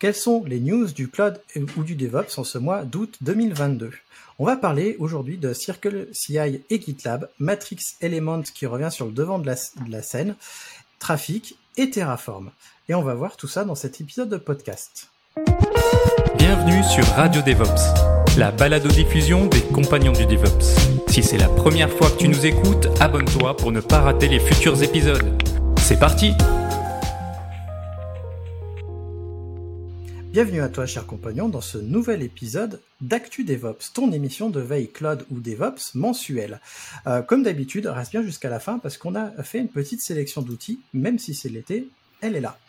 Quelles sont les news du cloud ou du DevOps en ce mois d'août 2022 On va parler aujourd'hui de Circle CI et GitLab, Matrix Element qui revient sur le devant de la, de la scène, Trafic et Terraform. Et on va voir tout ça dans cet épisode de podcast. Bienvenue sur Radio DevOps, la balado-diffusion des compagnons du DevOps. Si c'est la première fois que tu nous écoutes, abonne-toi pour ne pas rater les futurs épisodes. C'est parti Bienvenue à toi, cher compagnon, dans ce nouvel épisode d'Actu DevOps, ton émission de veille cloud ou DevOps mensuelle. Euh, comme d'habitude, reste bien jusqu'à la fin parce qu'on a fait une petite sélection d'outils, même si c'est l'été, elle est là.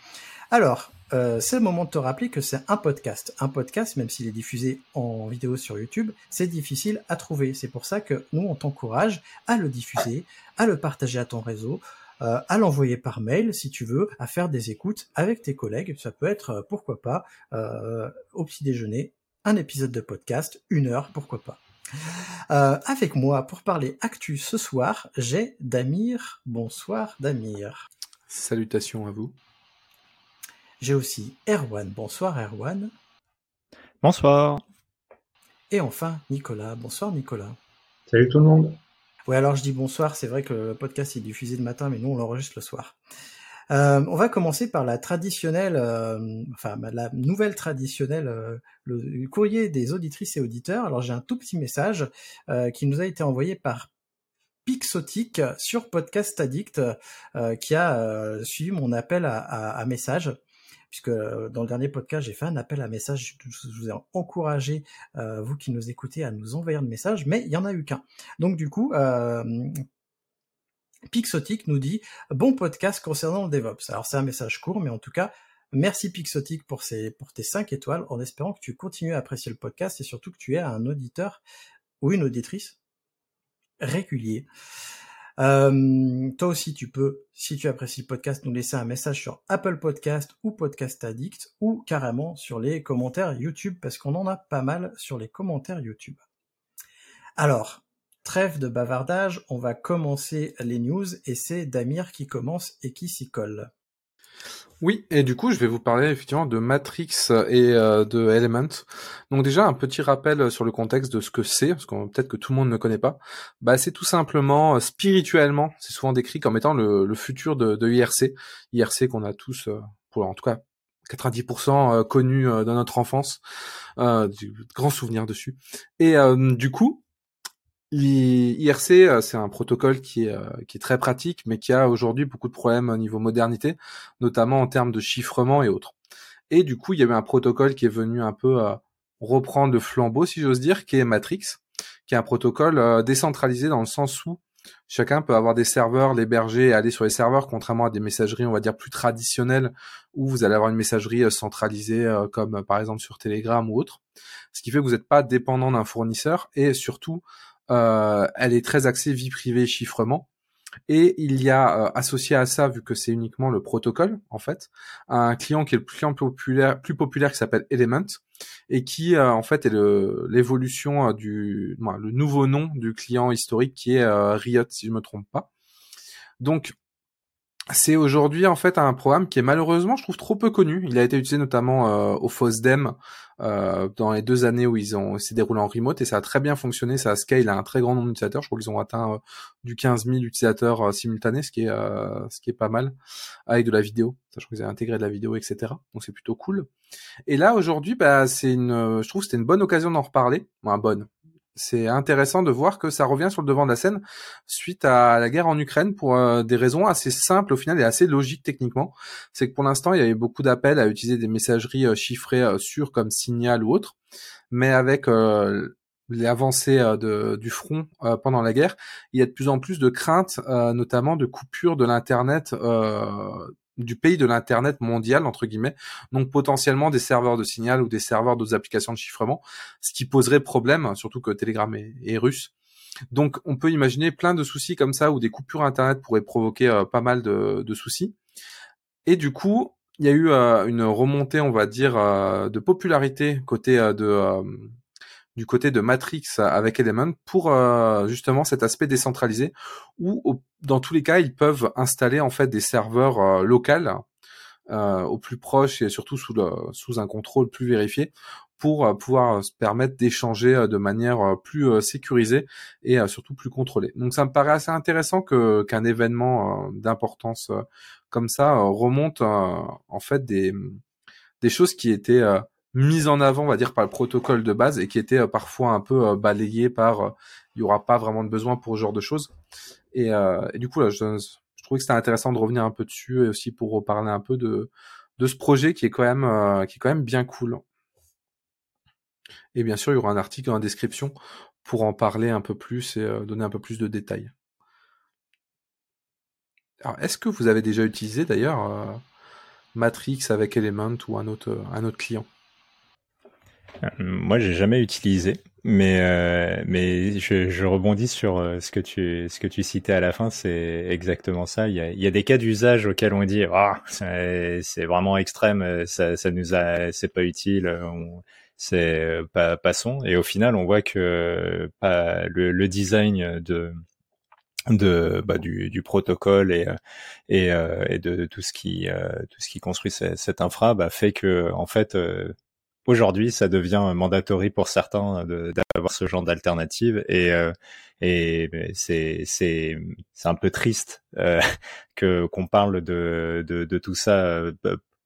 Alors, euh, c'est le moment de te rappeler que c'est un podcast. Un podcast, même s'il est diffusé en vidéo sur YouTube, c'est difficile à trouver. C'est pour ça que nous, on t'encourage à le diffuser, à le partager à ton réseau, euh, à l'envoyer par mail si tu veux, à faire des écoutes avec tes collègues. Ça peut être, euh, pourquoi pas, euh, au petit déjeuner, un épisode de podcast, une heure, pourquoi pas. avec moi pour parler actu ce soir, j'ai Damir. Bonsoir Damir. Salutations à vous. J'ai aussi Erwan. Bonsoir Erwan. Bonsoir. Et enfin Nicolas. Bonsoir Nicolas. Salut tout le monde. Ouais, alors je dis bonsoir, c'est vrai que le podcast est diffusé le matin, mais nous on l'enregistre le soir. Euh, on va commencer par la traditionnelle, euh, enfin la nouvelle traditionnelle, euh, le courrier des auditrices et auditeurs. Alors j'ai un tout petit message qui nous a été envoyé par Pixotic sur Podcast Addict, qui a suivi mon appel à, à, à message puisque euh, dans le dernier podcast, j'ai fait un appel à message. Je vous ai encouragé, euh, vous qui nous écoutez, à nous envoyer un message, mais il y en a eu qu'un. Donc du coup, euh, Pixotic nous dit bon podcast concernant le DevOps. Alors c'est un message court, mais en tout cas, merci Pixotic pour, ces, pour tes 5 étoiles, en espérant que tu continues à apprécier le podcast et surtout que tu es un auditeur ou une auditrice régulier. Euh, toi aussi, tu peux, si tu apprécies le podcast, nous laisser un message sur Apple Podcast ou Podcast Addict ou carrément sur les commentaires YouTube parce qu'on en a pas mal sur les commentaires YouTube. Alors, trêve de bavardage, on va commencer les news et c'est Damir qui commence et qui s'y colle. Oui, et du coup, je vais vous parler effectivement de Matrix et euh, de Element. Donc déjà, un petit rappel sur le contexte de ce que c'est, parce que peut-être que tout le monde ne connaît pas. Bah, c'est tout simplement, euh, spirituellement, c'est souvent décrit comme étant le, futur de, IRC. IRC qu'on a tous, euh, pour en tout cas 90% connu dans notre enfance, euh, du grands souvenirs dessus. Et du coup, IRC, euh, c'est un protocole qui est, euh, qui est très pratique, mais qui a aujourd'hui beaucoup de problèmes au niveau modernité, notamment en termes de chiffrement et autres. Et du coup, il y a eu un protocole qui est venu un peu euh, reprendre le flambeau, si j'ose dire, qui est Matrix, qui est un protocole décentralisé dans le sens où chacun peut avoir des serveurs, l'héberger et aller sur les serveurs, contrairement à des messageries, on va dire, plus traditionnelles, où vous allez avoir une messagerie centralisée, comme par exemple sur Telegram ou autre. Ce qui fait que vous n'êtes pas dépendant d'un fournisseur et surtout, elle est très axée vie privée, chiffrement. Et il y a euh, associé à ça, vu que c'est uniquement le protocole, en fait, un client qui est le client populaire, plus populaire qui s'appelle Element et qui euh, en fait est l'évolution du, le nouveau nom du client historique qui est Riot, si je me trompe pas. Donc c'est aujourd'hui en fait un programme qui est malheureusement, je trouve, trop peu connu. Il a été utilisé notamment euh, au FOSDEM euh, dans les deux années où ils ont s'est déroulé en remote et ça a très bien fonctionné. Ça a scale à un très grand nombre d'utilisateurs. Je crois qu'ils ont atteint euh, du 15 000 utilisateurs euh, simultanés, ce qui est ce qui est pas mal avec de la vidéo. Crois qu'ils ont intégré de la vidéo, etc. Donc c'est plutôt cool. Et là aujourd'hui, bah c'est une, je trouve c'était une bonne occasion d'en reparler. Enfin, bonne c'est intéressant de voir que ça revient sur le devant de la scène suite à la guerre en Ukraine pour euh, des raisons assez simples au final et assez logiques techniquement. C'est que pour l'instant, il y avait beaucoup d'appels à utiliser des messageries euh, chiffrées euh, sûres comme Signal ou autre, mais avec les avancées de, du front pendant la guerre, il y a de plus en plus de craintes, notamment de coupure de l'internet du pays de l'internet mondial entre guillemets, donc potentiellement des serveurs de signal ou des serveurs d'autres applications de chiffrement, ce qui poserait problème, surtout que Telegram est, russe. Donc on peut imaginer plein de soucis comme ça où des coupures internet pourraient provoquer euh, pas mal de, de, soucis. Et du coup, il y a eu euh, une remontée, on va dire, euh, de popularité côté de du côté de Matrix avec Element pour euh, justement cet aspect décentralisé où dans tous les cas ils peuvent installer en fait des serveurs euh, locaux euh, au plus proche et surtout sous, un contrôle plus vérifié pour pouvoir se permettre d'échanger de manière plus sécurisée et surtout plus contrôlée. Donc ça me paraît assez intéressant que qu'un événement d'importance comme ça remonte en fait des choses qui étaient mise en avant, on va dire, par le protocole de base et qui était euh, parfois un peu euh, balayé par euh, il y aura pas vraiment de besoin pour ce genre de choses. Et, du coup, là, je, je trouvais que c'était intéressant de revenir un peu dessus et aussi pour reparler un peu de, de ce projet qui est quand même qui est quand même bien cool. Et bien sûr, il y aura un article dans la description pour en parler un peu plus et donner un peu plus de détails. Alors, est-ce que vous avez déjà utilisé d'ailleurs Matrix avec Element ou un autre un autre client? Moi, j'ai jamais utilisé, mais euh, mais je, je, rebondis sur euh, ce que tu ce que tu citais à la fin, c'est exactement ça. Il y a, il y a des cas d'usage auxquels on dit ah c'est vraiment extrême, ça, ça nous a c'est pas utile, c'est pas passons. Et au final, on voit que pas, le, le design de de bah, du, du, protocole et et, et de tout ce qui tout ce qui construit cette, infra bah, fait que en fait aujourd'hui, ça devient mandatory pour certains d'avoir ce genre d'alternative et euh, et c'est c'est c'est un peu triste euh, que qu'on parle de, de, de tout ça euh,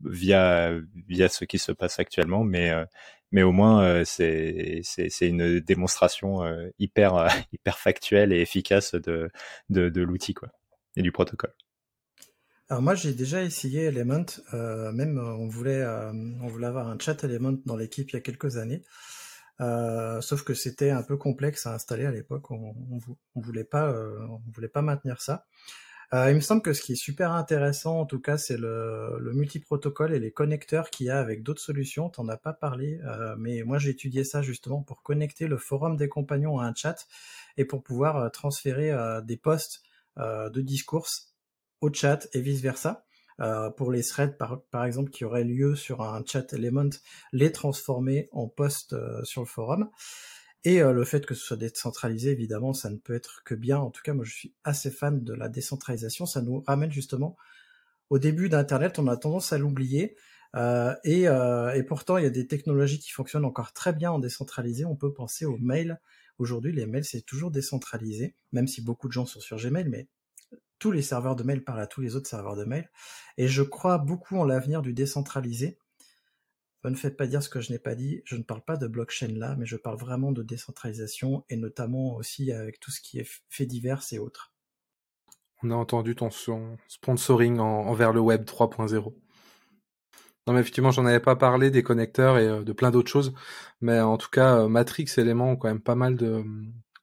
via via ce qui se passe actuellement, mais euh, mais au moins c'est c'est c'est une démonstration hyper hyper factuelle et efficace de de, de l'outil quoi et du protocole. Alors moi j'ai déjà essayé Element, euh, même euh, on voulait euh, on voulait avoir un chat Element dans l'équipe il y a quelques années, sauf que c'était un peu complexe à installer à l'époque, on, on, voulait pas on voulait pas maintenir ça. il me semble que ce qui est super intéressant en tout cas c'est le, le multiprotocole et les connecteurs qu'il y a avec d'autres solutions. T'en as pas parlé, mais moi j'ai étudié ça justement pour connecter le forum des compagnons à un chat et pour pouvoir transférer des posts de discours au chat et vice versa. Euh, pour les threads par, exemple qui auraient lieu sur un chat element, les transformer en post euh, sur le forum. Et euh, le fait que ce soit décentralisé, évidemment, ça ne peut être que bien. En tout cas, moi, je suis assez fan de la décentralisation. Ça nous ramène justement au début d'Internet. On a tendance à l'oublier. Et, et, pourtant, il y a des technologies qui fonctionnent encore très bien en décentralisé. On peut penser aux mails. Aujourd'hui, les mails, c'est toujours décentralisé, même si beaucoup de gens sont sur Gmail, mais tous les serveurs de mail parlent à tous les autres serveurs de mail. Et je crois beaucoup en l'avenir du décentralisé. ne faites pas dire ce que je n'ai pas dit. Je ne parle pas de blockchain là, mais je parle vraiment de décentralisation et notamment aussi avec tout ce qui est fait divers et autres. On a entendu ton sponsoring envers le web 3.0. Non, mais effectivement, j'en avais pas parlé des connecteurs et euh, de plein d'autres choses, mais en tout cas, euh, Matrix Element ont quand même pas mal de,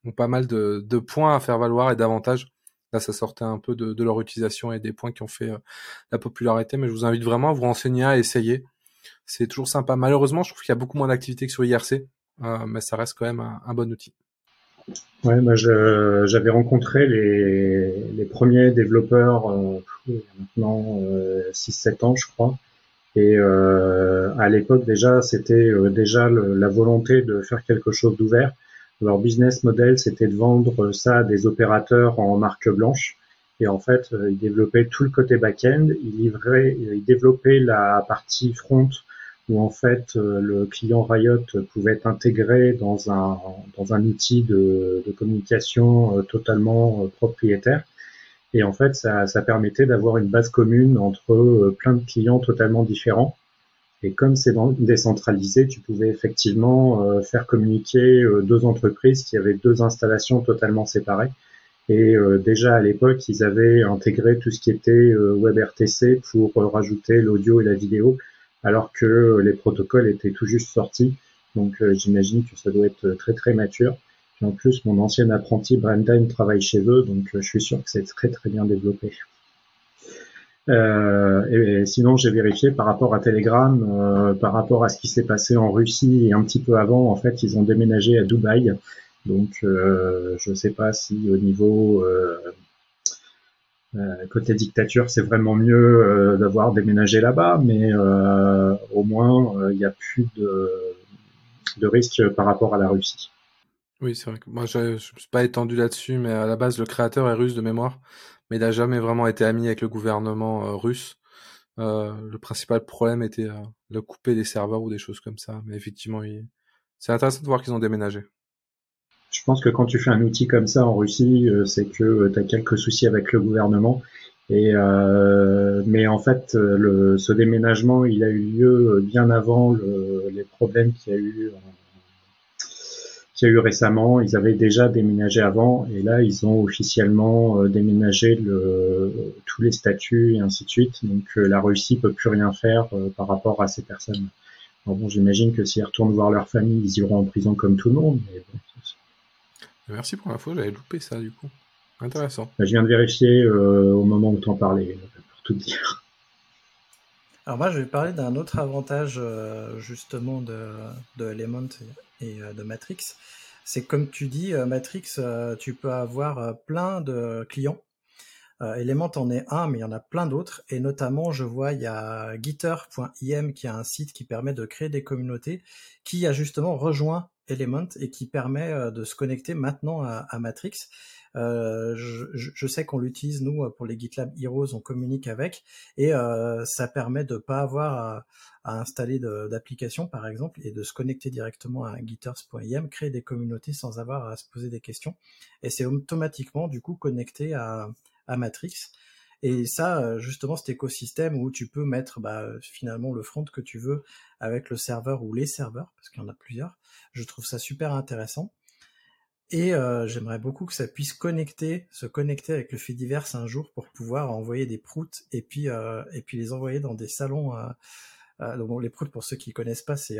ont pas mal de, de points à faire valoir et d'avantages. Là, ça sortait un peu de, leur utilisation et des points qui ont fait euh, la popularité, mais je vous invite vraiment à vous renseigner, à essayer. C'est toujours sympa. Malheureusement, je trouve qu'il y a beaucoup moins d'activité que sur IRC, euh, mais ça reste quand même un, bon outil. Ouais, moi j'avais rencontré les, premiers développeurs euh, maintenant 6-7 ans, je crois. Et à l'époque déjà, c'était déjà la volonté de faire quelque chose d'ouvert. Leur business model, c'était de vendre ça à des opérateurs en marque blanche. Et en fait, euh, ils développaient tout le côté back-end, ils livraient, ils développaient la partie front où en fait euh, le client Riot pouvait être intégré dans un dans un outil de, de communication euh, totalement propriétaire. Et en fait, ça, ça permettait d'avoir une base commune entre plein de clients totalement différents et comme c'est décentralisé, tu pouvais effectivement euh, faire communiquer euh, deux entreprises qui avaient deux installations totalement séparées. Et euh, déjà à l'époque, ils avaient intégré tout ce qui était WebRTC pour rajouter l'audio et la vidéo, alors que les protocoles étaient tout juste sortis. Donc j'imagine que ça doit être très très mature. Et en plus, mon ancien apprenti Brendan travaille chez eux, donc je suis sûr que c'est très très bien développé. Euh, et, sinon, j'ai vérifié par rapport à Telegram, euh, par rapport à ce qui s'est passé en Russie et un petit peu avant. En fait, ils ont déménagé à Dubaï. Donc, euh, je ne sais pas si au niveau côté dictature, c'est vraiment mieux d'avoir déménagé là-bas, mais au moins, il n'y a plus de, de risque par rapport à la Russie. Oui, c'est vrai que moi, je ne suis pas étendu là-dessus, mais à la base, le créateur est russe de mémoire mais il n'a jamais vraiment été ami avec le gouvernement euh, russe. Euh, le principal problème était euh, de couper des serveurs ou des choses comme ça. Mais effectivement, c'est intéressant de voir qu'ils ont déménagé. Je pense que quand tu fais un outil comme ça en Russie, c'est que tu as quelques soucis avec le gouvernement. Et mais en fait, ce déménagement, il a eu lieu bien avant les problèmes qu'il y a eu qu'il y a eu récemment. Ils avaient déjà déménagé avant et là ils ont officiellement euh, déménagé le, tous les statuts et ainsi de suite. Donc euh, la Russie peut plus rien faire euh, par rapport à ces personnes. bon, j'imagine que s'ils retournent voir leur famille, ils iront en prison comme tout le monde. Merci pour l'info, j'avais loupé ça du coup. Intéressant. Je viens de vérifier au moment où tu en parlais, pour tout dire. Alors moi, je vais parler d'un autre avantage justement de, de Element euh, de Matrix. C'est comme tu dis, euh, Matrix, euh, tu peux avoir plein de clients. Element en est un, mais il y en a plein d'autres. Et notamment, je vois, il y a Gitter.im qui a un site qui permet de créer des communautés, qui a justement rejoint Element et qui permet de se connecter maintenant à Matrix. Euh, je, sais qu'on l'utilise nous pour les GitLab Heroes, on communique avec et euh, ça permet de pas avoir à, installer d'applications par exemple et de se connecter directement à gitters.im, créer des communautés sans avoir à se poser des questions et c'est automatiquement du coup connecté à, à Matrix. Et ça, justement, cet écosystème où tu peux mettre bah, finalement le front que tu veux avec le serveur ou les serveurs, parce qu'il y en a plusieurs, je trouve ça super intéressant. Et euh, j'aimerais beaucoup que ça puisse connecter, se connecter avec le fait divers un jour pour pouvoir envoyer des proutes et puis euh, les envoyer dans des salons. Euh, donc les proutes pour ceux qui connaissent pas, c'est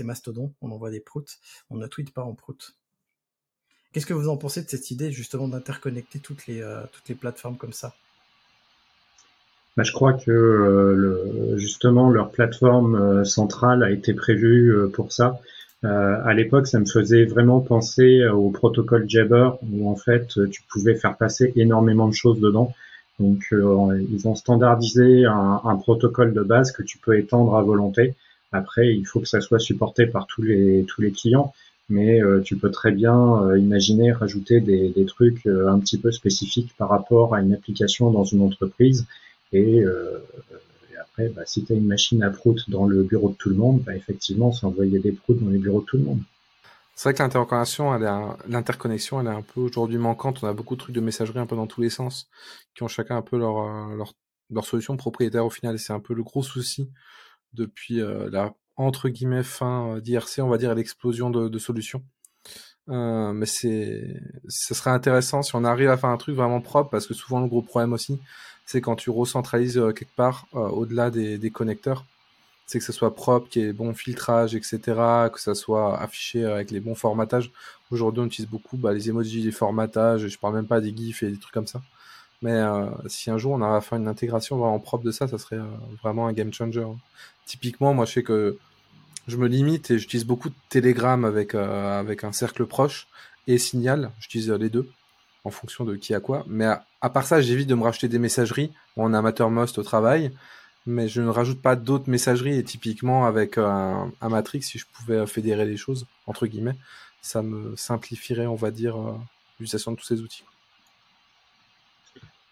Mastodon. On envoie des proutes, on ne tweet pas en proutes. Qu'est-ce que vous en pensez de cette idée justement d'interconnecter toutes les plateformes comme ça? Bah, je crois que justement leur plateforme centrale a été prévue pour ça. Euh, à l'époque, ça me faisait vraiment penser au protocole Jabber, où en fait, tu pouvais faire passer énormément de choses dedans. Donc, euh, ils ont standardisé un, un, protocole de base que tu peux étendre à volonté. Après, il faut que ça soit supporté par tous les tous les clients, mais euh, tu peux très bien imaginer rajouter des, des trucs un petit peu spécifiques par rapport à une application dans une entreprise et bah, si tu as une machine à prout dans le bureau de tout le monde, bah, effectivement, c'est envoyer des proutes dans les bureaux de tout le monde. C'est vrai que l'interconnexion, elle est l'interconnexion, elle est un peu aujourd'hui manquante. On a beaucoup de trucs de messagerie un peu dans tous les sens, qui ont chacun un peu leur euh, solution propriétaire au final. C'est un peu le gros souci depuis euh, la entre guillemets fin euh, d'IRC, on va dire, l'explosion de, solutions. Mais c'est, ce serait intéressant si on arrive à faire un truc vraiment propre, parce que souvent le gros problème aussi, c'est quand tu recentralises euh, quelque part euh, au-delà des, des, connecteurs, c'est que ce soit propre, qu'il y ait bon filtrage, etc., que ça soit affiché avec les bons formatages. Aujourd'hui, on utilise beaucoup bah, les emojis, les formatages, je parle même pas des gifs et des trucs comme ça. Mais si un jour on arrive à faire une intégration vraiment propre de ça, ça serait vraiment un game changer. Typiquement, moi je sais que je me limite et j'utilise beaucoup de Telegram avec, euh, avec un cercle proche et Signal. J'utilise les deux en fonction de qui a quoi. Mais à, part ça, j'évite de me racheter des messageries. en amateur most au travail, mais je ne rajoute pas d'autres messageries. Et typiquement, avec un, Matrix, si je pouvais fédérer les choses, entre guillemets, ça me simplifierait, on va dire, euh, l'utilisation de tous ces outils.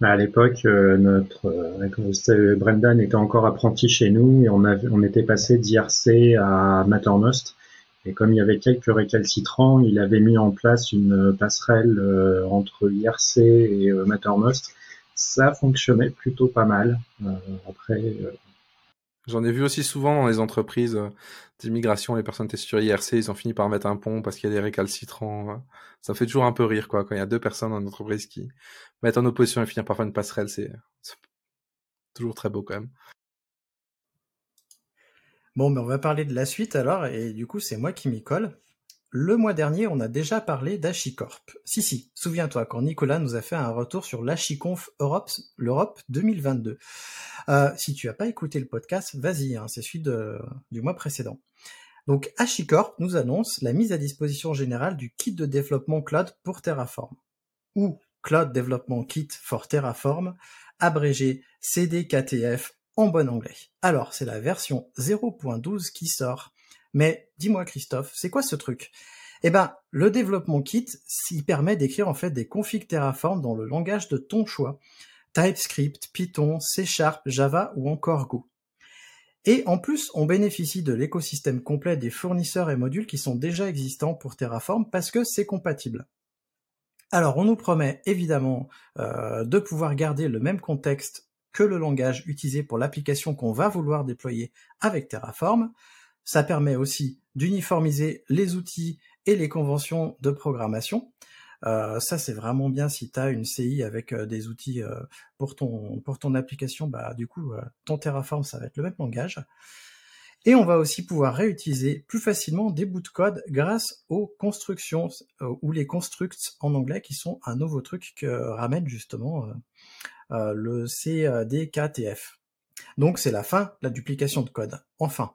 Bah, à l'époque, euh, notre euh, Brendan était encore apprenti chez nous et on, avait, on était passé d'IRC à Mattermost. Et comme il y avait quelques récalcitrants, il avait mis en place une passerelle euh, entre IRC et Mattermost. Ça fonctionnait plutôt pas mal. après, J'en ai vu aussi souvent dans les entreprises euh, d'immigration, les personnes étaient sur IRC, ils ont fini par mettre un pont parce qu'il y a des récalcitrants. Euh. Ça fait toujours un peu rire, quoi, quand il y a deux personnes dans une entreprise qui mettent en opposition et finissent par faire une passerelle, c'est toujours très beau quand même. Bon, mais on va parler de la suite alors, et du coup, c'est moi qui m'y colle. le mois dernier, on a déjà parlé d'HashiCorp. Si, si, souviens-toi quand Nicolas nous a fait un retour sur l'HashiConf Europe, l'Europe 2022. Euh, si tu as pas écouté le podcast, vas-y, hein, c'est celui du mois précédent. Donc HashiCorp nous annonce la mise à disposition générale du kit de développement cloud pour Terraform, ou Cloud Development Kit for Terraform, abrégé CDKTF en bon anglais. Alors, c'est la version 0.12 qui sort. Mais dis-moi Christophe, c'est quoi ce truc? Eh ben, le développement kit, s'il permet d'écrire en fait des configs Terraform dans le langage de ton choix. TypeScript, Python, C Sharp, Java ou encore Go. Et en plus, on bénéficie de l'écosystème complet des fournisseurs et modules qui sont déjà existants pour Terraform parce que c'est compatible. Alors, on nous promet évidemment euh, de pouvoir garder le même contexte que le langage utilisé pour l'application qu'on va vouloir déployer avec Terraform. Ça permet aussi d'uniformiser les outils et les conventions de programmation. Euh, ça c'est vraiment bien si tu as une CI avec euh, des outils euh, pour ton application, bah du coup ton Terraform ça va être le même langage. Et on va aussi pouvoir réutiliser plus facilement des bouts de code grâce aux constructions ou les constructs en anglais qui sont un nouveau truc que ramène justement le CDKTF. Donc c'est la fin la duplication de code. Enfin.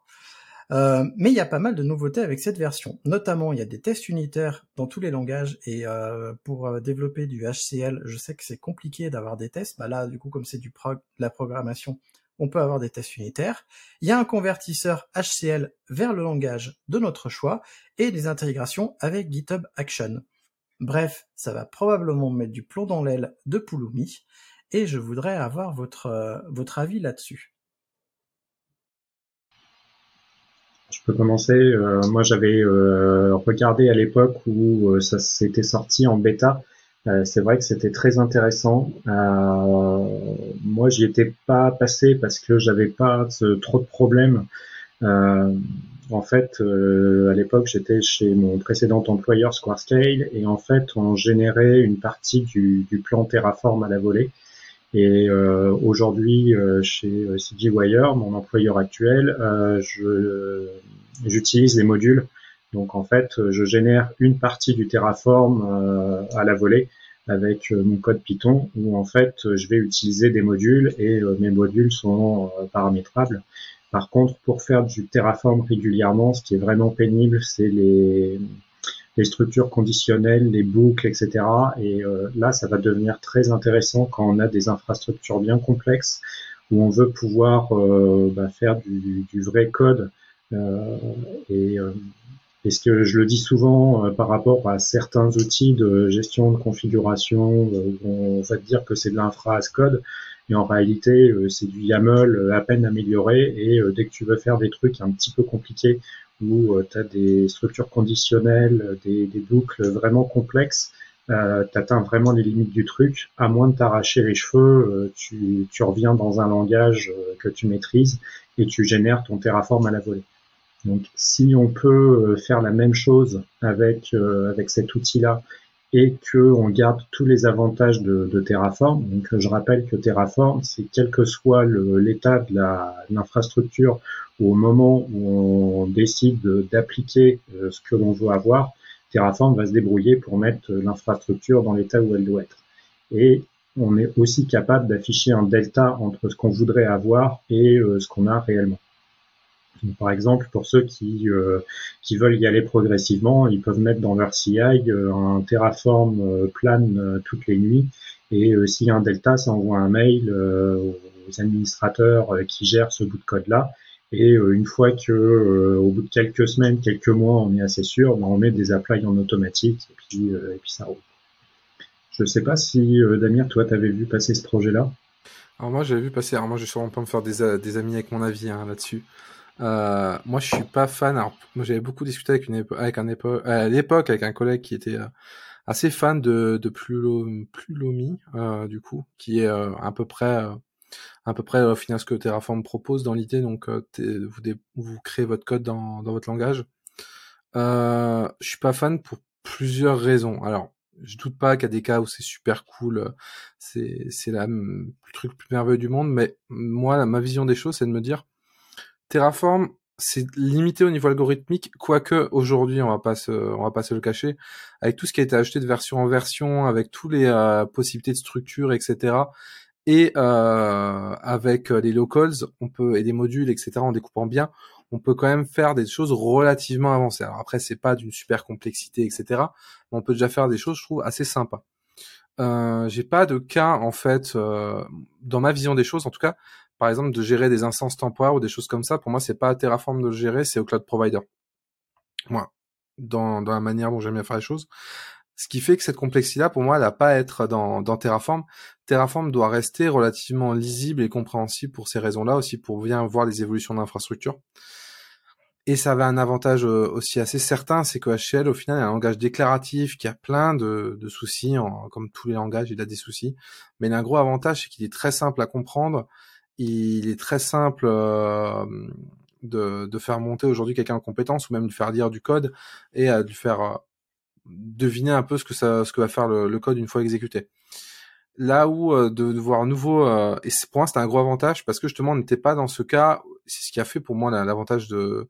Euh, mais il y a pas mal de nouveautés avec cette version. Notamment, il y a des tests unitaires dans tous les langages et euh, pour euh, développer du HCL, je sais que c'est compliqué d'avoir des tests. Bah là, du coup, comme c'est du prog la programmation, on peut avoir des tests unitaires. Il y a un convertisseur HCL vers le langage de notre choix et des intégrations avec GitHub Action. Bref, ça va probablement mettre du plomb dans l'aile de Pulumi et je voudrais avoir votre, votre avis là-dessus. Je peux commencer. Euh, moi, j'avais euh, regardé à l'époque où euh, ça s'était sorti en bêta. c'est vrai que c'était très intéressant. moi, j'y étais pas passé parce que j'avais pas trop de problèmes. en fait, à l'époque, j'étais chez mon précédent employeur Squarescale et en fait, on générait une partie du plan Terraform à la volée. Et euh, aujourd'hui, euh, chez euh, CGWire, mon employeur actuel, j'utilise les modules. Donc en fait, je génère une partie du Terraform à la volée avec mon code Python où en fait je vais utiliser des modules et mes modules sont paramétrables. Par contre, pour faire du Terraform régulièrement, ce qui est vraiment pénible, c'est les les structures conditionnelles, les boucles, etc. Et euh, là, ça va devenir très intéressant quand on a des infrastructures bien complexes où on veut pouvoir euh, bah, faire du, vrai code. Euh, et, et, ce que je le dis souvent par rapport à certains outils de gestion de configuration, on va dire que c'est de l'infra as code, mais en réalité c'est du YAML à peine amélioré et dès que tu veux faire des trucs un petit peu compliqués où euh, tu as des structures conditionnelles, des, des boucles vraiment complexes, euh, tu atteins vraiment les limites du truc. À moins de t'arracher les cheveux, euh, tu, reviens dans un langage euh, que tu maîtrises et tu génères ton Terraform à la volée. Donc si on peut faire la même chose avec, avec cet outil-là et que on garde tous les avantages de, de Terraform. Donc je rappelle que Terraform, c'est quel que soit l'état de l'infrastructure ou au moment où on décide d'appliquer euh, ce que l'on veut avoir, Terraform va se débrouiller pour mettre l'infrastructure dans l'état où elle doit être. Et on est aussi capable d'afficher un delta entre ce qu'on voudrait avoir et euh, ce qu'on a réellement. Par exemple, pour ceux qui, euh, qui veulent y aller progressivement, ils peuvent mettre dans leur CI euh, un Terraform euh, plan toutes les nuits. Et s'il y a un delta, ça envoie un mail aux administrateurs qui gèrent ce bout de code-là. Et une fois que, au bout de quelques semaines, quelques mois, on est assez sûr, ben, on met des applies en automatique et puis, et puis ça roule. Je ne sais pas si Damir, toi, tu avais vu passer ce projet-là? Alors moi, j'avais vu passer. Alors moi, je vais sûrement pas me faire des, des amis avec mon avis hein, là-dessus. Euh, moi, je suis pas fan. Alors, j'avais beaucoup discuté avec une avec un époque, à l'époque, avec un collègue qui était euh, assez fan de de Plulomi, euh, du coup, qui est euh, à peu près à peu près au final ce que Terraform propose dans l'idée. Donc, vous vous créez votre code dans dans votre langage. Euh, je suis pas fan pour plusieurs raisons. Alors, je doute pas qu'il y a des cas où c'est super cool, c'est c'est le truc le plus merveilleux du monde, mais moi, ma vision des choses, c'est de me dire Terraform, c'est limité au niveau algorithmique, quoique aujourd'hui, on va pas se, on va pas se le cacher, avec tout ce qui a été acheté de version en version, avec tous les euh, possibilités de structure, etc. Et euh, avec les locals, on peut et des modules, etc. En découpant bien, on peut quand même faire des choses relativement avancées. Alors après, c'est pas d'une super complexité, etc. Mais on peut déjà faire des choses, je trouve, assez sympas. Euh, j'ai pas de cas en fait euh, dans ma vision des choses, en tout cas, par exemple, de gérer des instances temporaires ou des choses comme ça, pour moi, c'est pas à Terraform de le gérer, c'est au cloud provider. Moi, dans, la manière dont j'aime bien faire les choses. Ce qui fait que cette complexité-là, pour moi, elle n'a pas à être dans, Terraform. Terraform doit rester relativement lisible et compréhensible pour ces raisons-là, aussi pour bien voir les évolutions d'infrastructure. Et ça avait un avantage euh, aussi assez certain, c'est que HCL, au final, est un langage déclaratif qui a plein de, de soucis, comme tous les langages, il a des soucis. Mais il a un gros avantage, c'est qu'il est très simple à comprendre il est très simple euh, de, de, faire monter aujourd'hui quelqu'un en compétence ou même de faire lire du code et de lui faire euh, deviner un peu ce que ça, ce que va faire le, code une fois exécuté. Là où euh, de, de, voir nouveau, et pour moi c'était un gros avantage parce que justement on n'était pas dans ce cas, c'est ce qui a fait pour moi l'avantage de,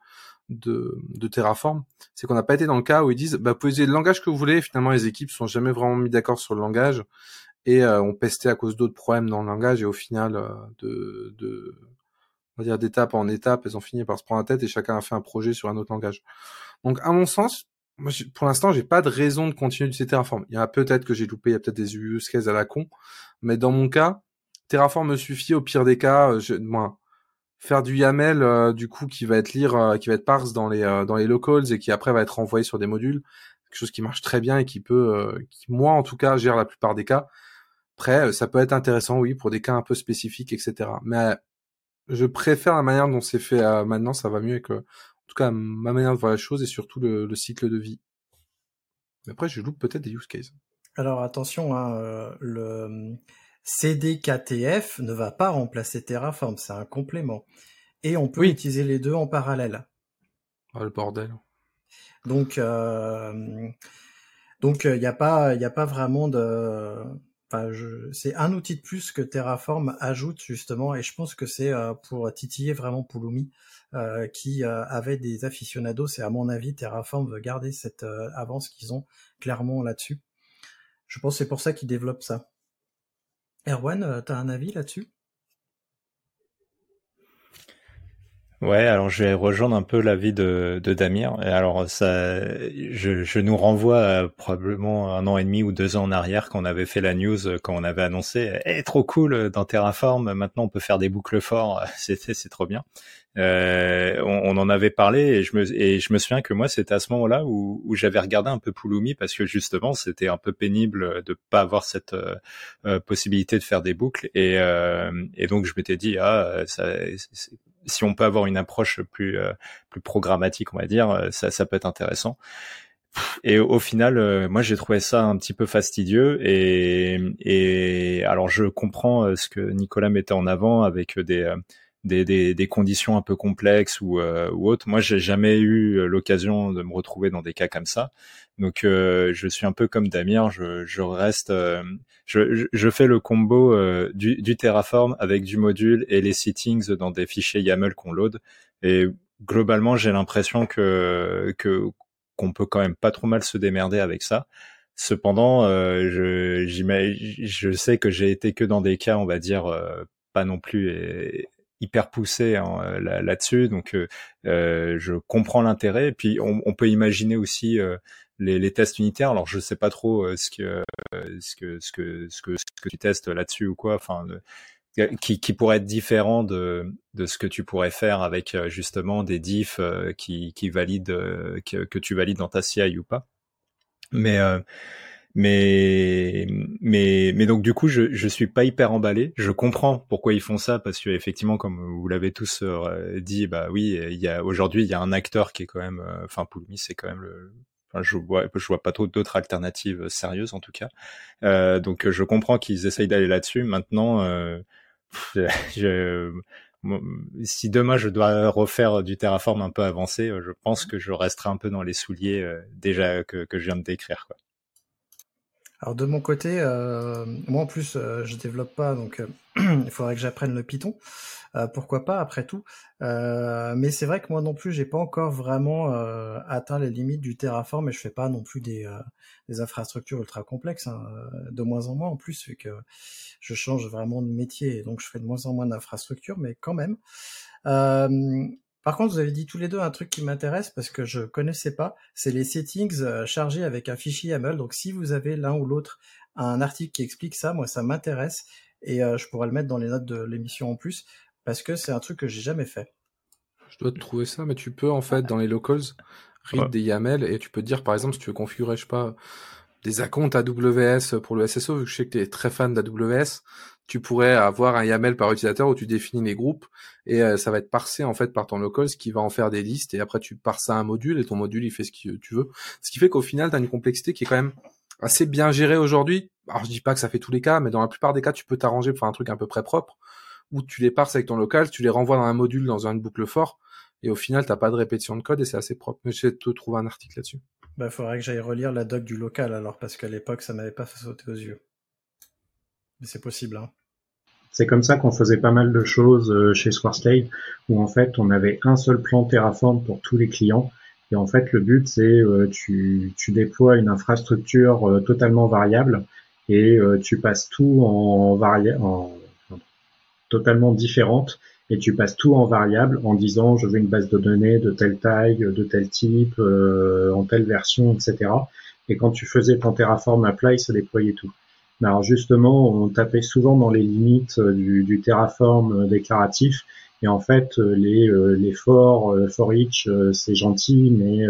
de, de Terraform, c'est qu'on n'a pas été dans le cas où ils disent bah, vous pouvez utiliser le langage que vous voulez, finalement les équipes sont jamais vraiment mis d'accord sur le langage, et euh, on pestait à cause d'autres problèmes dans le langage et au final euh, de, de on va dire d'étape en étape, elles ont fini par se prendre la tête et chacun a fait un projet sur un autre langage. Donc à mon sens, moi, pour l'instant, j'ai pas de raison de continuer d'utiliser Terraform. Il y a peut-être que j'ai loupé, il y a peut-être des use cases à la con, mais dans mon cas, Terraform me suffit. Au pire des cas, euh, je, moi, faire du YAML du coup qui va être lire, qui va être parse dans les dans les locals et qui après va être envoyé sur des modules, quelque chose qui marche très bien et qui peut, qui moi en tout cas gère la plupart des cas. Après, euh, ça peut être intéressant, oui, pour des cas un peu spécifiques, etc. Mais je préfère la manière dont c'est fait euh, maintenant, ça va mieux avec, en tout cas, ma manière de voir la chose et surtout le, cycle de vie. Mais après, je loupe peut-être des use cases. Alors attention, hein, euh, le CDKTF ne va pas remplacer Terraform, c'est un complément. Et on peut utiliser les deux en parallèle. Ah, le bordel. Donc, donc il n'y a pas, il a pas vraiment de c'est un outil de plus que Terraform ajoute justement, et je pense que c'est euh, pour titiller vraiment Pulumi, euh, qui euh, avait des aficionados. Et à mon avis, Terraform veut garder cette avance qu'ils ont clairement là-dessus. Je pense que c'est pour ça qu'ils développent ça. Erwan, tu as un avis là-dessus? Ouais, alors je vais rejoindre un peu l'avis de, de alors ça, je, nous renvoie probablement un an et demi ou deux ans en arrière quand on avait fait la news, quand on avait annoncé eh, trop cool dans Terraform, maintenant on peut faire des boucles forts, c'était c'est trop bien. Euh, on, en avait parlé et je me et je me souviens que moi c'était à ce moment-là où, j'avais regardé un peu Pulumi parce que justement c'était un peu pénible de pas avoir cette euh, possibilité de faire des boucles. Et, euh, et donc je m'étais dit ah ça si on peut avoir une approche plus euh, plus programmatique, on va dire, euh, ça, ça peut être intéressant. Et au final, euh, moi j'ai trouvé ça un petit peu fastidieux et, et alors je comprends ce que Nicolas mettait en avant avec des des, des, des conditions un peu complexes ou, ou autres. Moi, j'ai jamais eu l'occasion de me retrouver dans des cas comme ça. Donc, je suis un peu comme Damien. Je, je reste, je, je, fais le combo euh, du, du, Terraform avec du module et les settings dans des fichiers YAML qu'on load. Et globalement, j'ai l'impression que que qu'on peut quand même pas trop mal se démerder avec ça. Cependant, euh, je, je sais que j'ai été que dans des cas, on va dire, euh, pas non plus hyper poussés hein, là-dessus. donc, je comprends l'intérêt. Puis, on, on, peut imaginer aussi les, les, tests unitaires. Alors je sais pas trop euh, ce que euh, ce que ce que ce que, ce que tu testes là-dessus ou quoi. Enfin, qui, qui pourrait être différent de, de ce que tu pourrais faire avec euh, justement des diffs qui, qui valident que, que, tu valides dans ta CI ou pas. Mais mais mais mais donc du coup je je suis pas hyper emballé. Je comprends pourquoi ils font ça parce que effectivement comme vous l'avez tous dit bah oui il y a aujourd'hui il y a un acteur qui est quand même enfin Poulmi c'est quand même le je vois, je vois pas trop d'autres alternatives sérieuses en tout cas. Euh, donc je comprends qu'ils essayent d'aller là-dessus. Maintenant, euh, je, si demain je dois refaire du Terraform un peu avancé, je pense que je resterai un peu dans les souliers euh, déjà que, que je viens de décrire. Quoi. Alors de mon côté, euh, moi en plus, euh, je développe pas, donc euh, il faudrait que j'apprenne le Python. pourquoi pas, après tout. mais c'est vrai que moi non plus, j'ai pas encore vraiment atteint les limites du Terraform, et je fais pas non plus des, des infrastructures ultra complexes, hein, de moins en moins en plus, vu que je change vraiment de métier, et donc je fais de moins en moins d'infrastructures, mais quand même. Par contre, vous avez dit tous les deux un truc qui m'intéresse parce que je connaissais pas, c'est les settings euh, chargés avec un fichier YAML. Donc si vous avez l'un ou l'autre un article qui explique ça, moi ça m'intéresse et euh, je pourrais le mettre dans les notes de l'émission en plus parce que c'est un truc que j'ai jamais fait. Je dois te trouver ça, mais tu peux en fait dans les locals read des YAML et tu peux dire par exemple si tu veux configurer, je sais pas, des accounts AWS pour le SSO, vu que je sais que tu es très fan d'AWS, tu pourrais avoir un YAML par utilisateur où tu définis les groupes et euh, ça va être parsé en fait par ton local, ce qui va en faire des listes et après tu parses à un module et ton module il fait ce que tu veux. Ce qui fait qu'au final tu as une complexité qui est quand même assez bien gérée aujourd'hui. Alors je dis pas que ça fait tous les cas, mais dans la plupart des cas tu peux t'arranger pour faire un truc à peu près propre où tu les parses avec ton local, tu les renvoies dans un module dans une boucle fort et au final t'as pas de répétition de code et c'est assez propre. Mais j'essaie de te trouver un article là-dessus. Bah faudrait que j'aille relire la doc du local alors parce qu'à l'époque ça m'avait pas sauter aux yeux. Mais c'est possible hein. C'est comme ça qu'on faisait pas mal de choses euh, chez Squarescape, où en fait on avait un seul plan Terraform pour tous les clients. Et en fait le but c'est euh, tu, tu déploies une infrastructure euh, totalement variable et tu passes tout en, en totalement différente et tu passes tout en variable en disant je veux une base de données de telle taille, de tel type, en telle version, etc. Et quand tu faisais ton Terraform apply, ça déployait tout. Alors justement, on tapait souvent dans les limites euh, du, Terraform euh, déclaratif. Et en fait, euh, les, les for, for each, c'est gentil, mais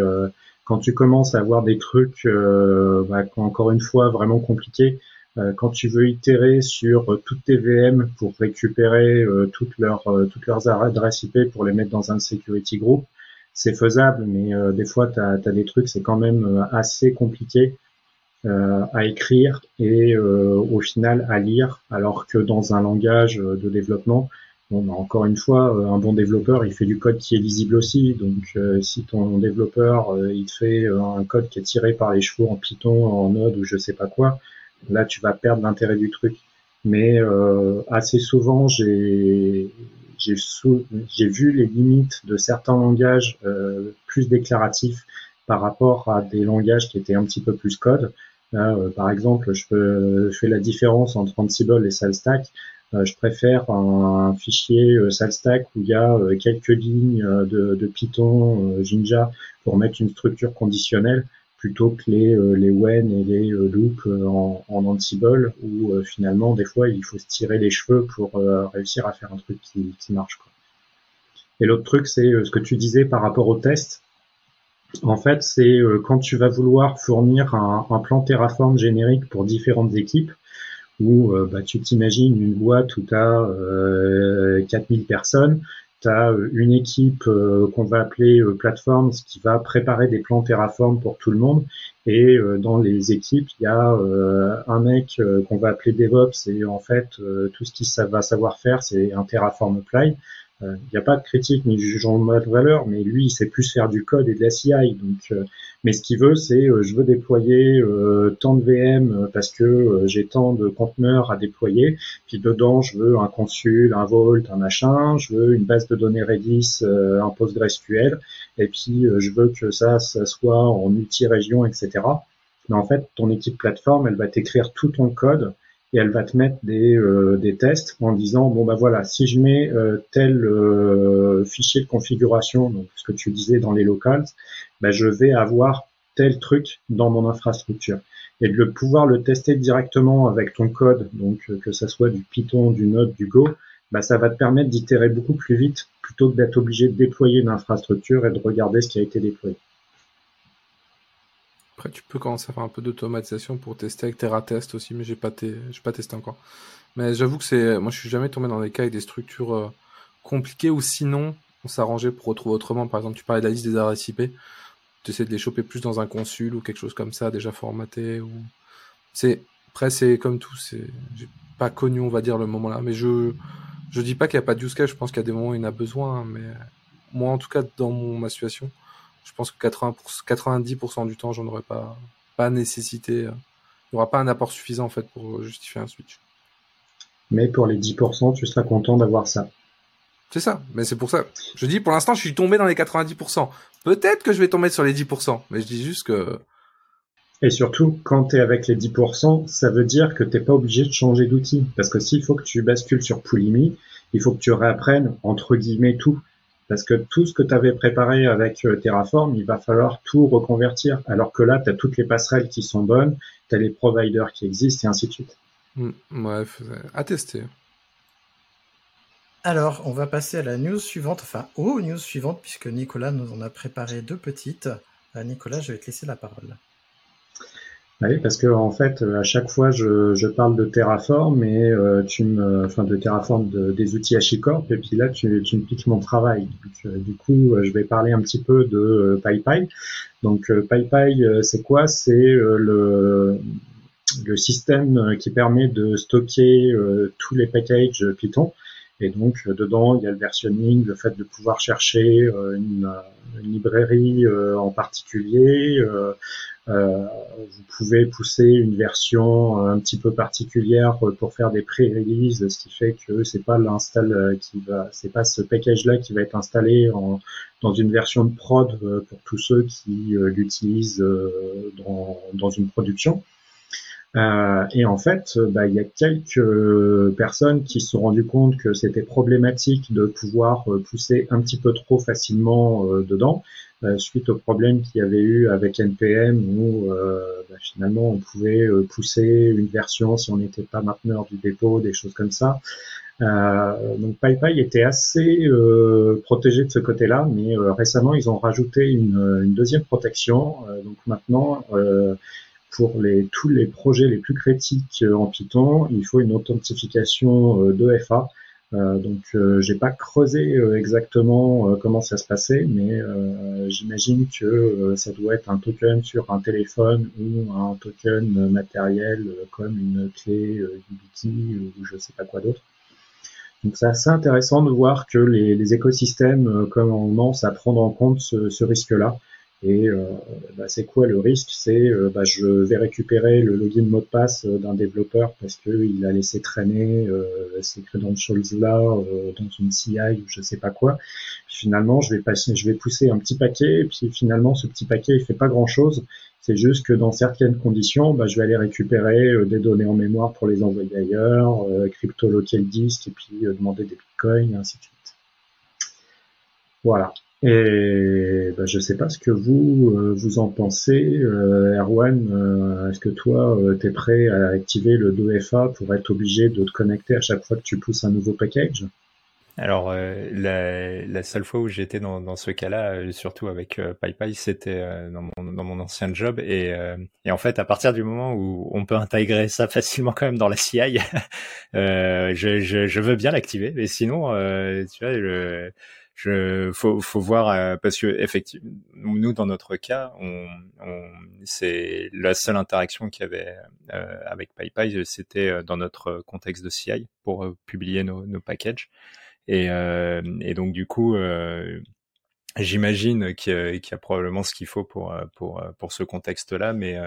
quand tu commences à avoir des trucs, bah, encore une fois, vraiment compliqués, quand tu veux itérer sur toutes tes VM pour récupérer toutes, leurs, toutes leurs adresses IP pour les mettre dans un security group, c'est faisable, mais des fois, tu as, des trucs, c'est quand même assez compliqué. Euh, à écrire et euh, au final à lire, alors que dans un langage euh, de développement, bon, bah, encore une fois, un bon développeur, il fait du code qui est lisible aussi. Donc, si ton développeur, il fait un code qui est tiré par les chevaux en Python, en Node ou je sais pas quoi, là, tu vas perdre l'intérêt du truc. Mais assez souvent, j'ai j'ai vu les limites de certains langages plus déclaratifs par rapport à des langages qui étaient un petit peu plus code. Euh, par exemple, je, peux, fais la différence entre Ansible et SalStack. Euh, je préfère un, fichier euh, SalStack où il y a quelques lignes de, de Python, Jinja pour mettre une structure conditionnelle plutôt que les, les when et les loops en, en, Ansible où finalement des fois il faut se tirer les cheveux pour réussir à faire un truc qui, qui marche. Quoi. Et l'autre truc c'est ce que tu disais par rapport au test. En fait, c'est euh, quand tu vas vouloir fournir un, plan Terraform générique pour différentes équipes, où euh, bah, tu t'imagines une boîte où tu as euh, 4000 personnes, tu as euh, une équipe qu'on va appeler plateforme qui va préparer des plans Terraform pour tout le monde, et dans les équipes, il y a un mec qu'on va appeler DevOps, et en fait, tout ce qu'il va savoir faire, c'est un Terraform Apply. Il euh, n'y a pas de critique ni de jugement de valeur, mais lui, il sait plus faire du code et de la CI. Donc, euh, mais ce qu'il veut, c'est euh, je veux déployer tant de VM parce que j'ai tant de conteneurs à déployer. Puis dedans, je veux un consul, un vault, un machin. Je veux une base de données Redis, un PostgreSQL. Et puis, je veux que ça, ça soit en multi-région, etc. Mais en fait, ton équipe plateforme, elle va t'écrire tout ton code et elle va te mettre des, euh, des tests en disant bon bah voilà si je mets euh, tel euh, fichier de configuration donc ce que tu disais dans les locals bah, je vais avoir tel truc dans mon infrastructure et de pouvoir le tester directement avec ton code donc que ça soit du Python du Node du Go bah, ça va te permettre d'itérer beaucoup plus vite plutôt que d'être obligé de déployer une infrastructure et de regarder ce qui a été déployé. Après, tu peux commencer à faire un peu d'automatisation pour tester avec TerraTest aussi, mais j'ai pas, pas testé encore. Mais j'avoue que c'est, moi, je suis jamais tombé dans des cas avec des structures euh, compliquées ou sinon, on s'arrangeait pour retrouver autrement. Par exemple, tu parlais de la liste des adresses IP. Tu essaies de les choper plus dans un consul ou quelque chose comme ça, déjà formaté. Après, c'est comme tout. C'est, j'ai pas connu, on va dire, le moment là. Mais je, je dis pas qu'il n'y a pas de use case. Je pense qu'il y a des moments où il y en a besoin. Hein, mais moi, en tout cas, dans mon, ma situation, je pense que 80 90% du temps, j'en aurais pas, pas nécessité. il n'y aura pas un apport suffisant en fait pour justifier un switch. Mais pour les 10%, tu seras content d'avoir ça. C'est ça, mais c'est pour ça. Je dis pour l'instant, je suis tombé dans les 90%. Peut-être que je vais tomber sur les 10%, mais je dis juste que et surtout, quand tu es avec les 10%, ça veut dire que t'es pas obligé de changer d'outil. Parce que s'il faut que tu bascules sur Poulimi, il faut que tu réapprennes, entre guillemets, tout. Parce que tout ce que tu avais préparé avec euh, Terraform, il va falloir tout reconvertir. Alors que là, tu as toutes les passerelles qui sont bonnes, tu as les providers qui existent, et ainsi de suite. Mm, bref, à tester. Alors, on va passer à la news suivante, enfin aux news suivantes, puisque Nicolas nous en a préparé deux petites. Euh, Nicolas, je vais te laisser la parole. Oui, parce que en fait, à chaque fois, je, je parle de Terraform, et euh, tu me, enfin de Terraform, de, des outils HashiCorp, et puis là, tu, tu me piques mon travail. Euh, du coup, euh, je vais parler un petit peu de PyPy. Donc, PyPy, c'est quoi? C'est le, le système qui permet de stocker tous les packages Python. Et donc dedans, il y a le versionning, le fait de pouvoir chercher une, une librairie en particulier, euh, vous pouvez pousser une version un petit peu particulière pour faire des pré-releases, ce qui fait que c'est pas l'install euh, qui va, c'est pas ce package-là qui va être installé en, dans une version de prod euh, pour tous ceux qui l'utilisent dans, dans une production. Euh, et en fait, bah, il y a quelques personnes qui se sont rendues compte que c'était problématique de pouvoir pousser un petit peu trop facilement dedans. Euh, suite au problème qu'il y avait eu avec NPM où euh, bah, finalement on pouvait euh, pousser une version si on n'était pas mainteneur du dépôt, des choses comme ça. Euh, donc PyPy était assez euh, protégé de ce côté-là, mais récemment ils ont rajouté une, une deuxième protection. donc maintenant, pour les, tous les projets les plus critiques en Python, il faut une authentification de FA. Euh, donc euh, j'ai pas creusé euh, exactement comment ça se passait, mais j'imagine que ça doit être un token sur un téléphone ou un token matériel comme une clé YubiKey ou je sais pas quoi d'autre. Donc c'est assez intéressant de voir que les, les écosystèmes commencent à prendre en compte ce, ce risque-là. Et euh, bah, c'est quoi le risque? C'est euh, bah, je vais récupérer le login mot de passe euh, d'un développeur parce qu'il a laissé traîner euh, ces credentials là dans une CI ou je sais pas quoi. finalement, je vais passer, je vais pousser un petit paquet et puis finalement ce petit paquet il fait pas grand chose. C'est juste que dans certaines conditions, bah, je vais aller récupérer des données en mémoire pour les envoyer ailleurs, crypto local disk et puis demander des bitcoins et ainsi de suite. Voilà. Et bah, je sais pas ce que vous euh, vous en pensez, euh, Erwan. Euh, est-ce que toi, tu es prêt à activer le 2FA pour être obligé de te connecter à chaque fois que tu pousses un nouveau package? Alors, la, la, seule fois où j'étais dans, dans ce cas-là, surtout avec PyPy, c'était dans, mon, dans mon ancien job. Et, et, en fait, à partir du moment où on peut intégrer ça facilement quand même dans la CI, je, je, je, veux bien l'activer. Mais sinon, tu vois, je, je faut faut voir euh, parce que effectivement nous dans notre cas on, on c'est la seule interaction qu'il y avait euh, avec PyPy c'était euh, dans notre contexte de CI pour publier nos, nos packages. Et, et donc du coup j'imagine qu'il y, a probablement ce qu'il faut pour pour pour ce contexte là mais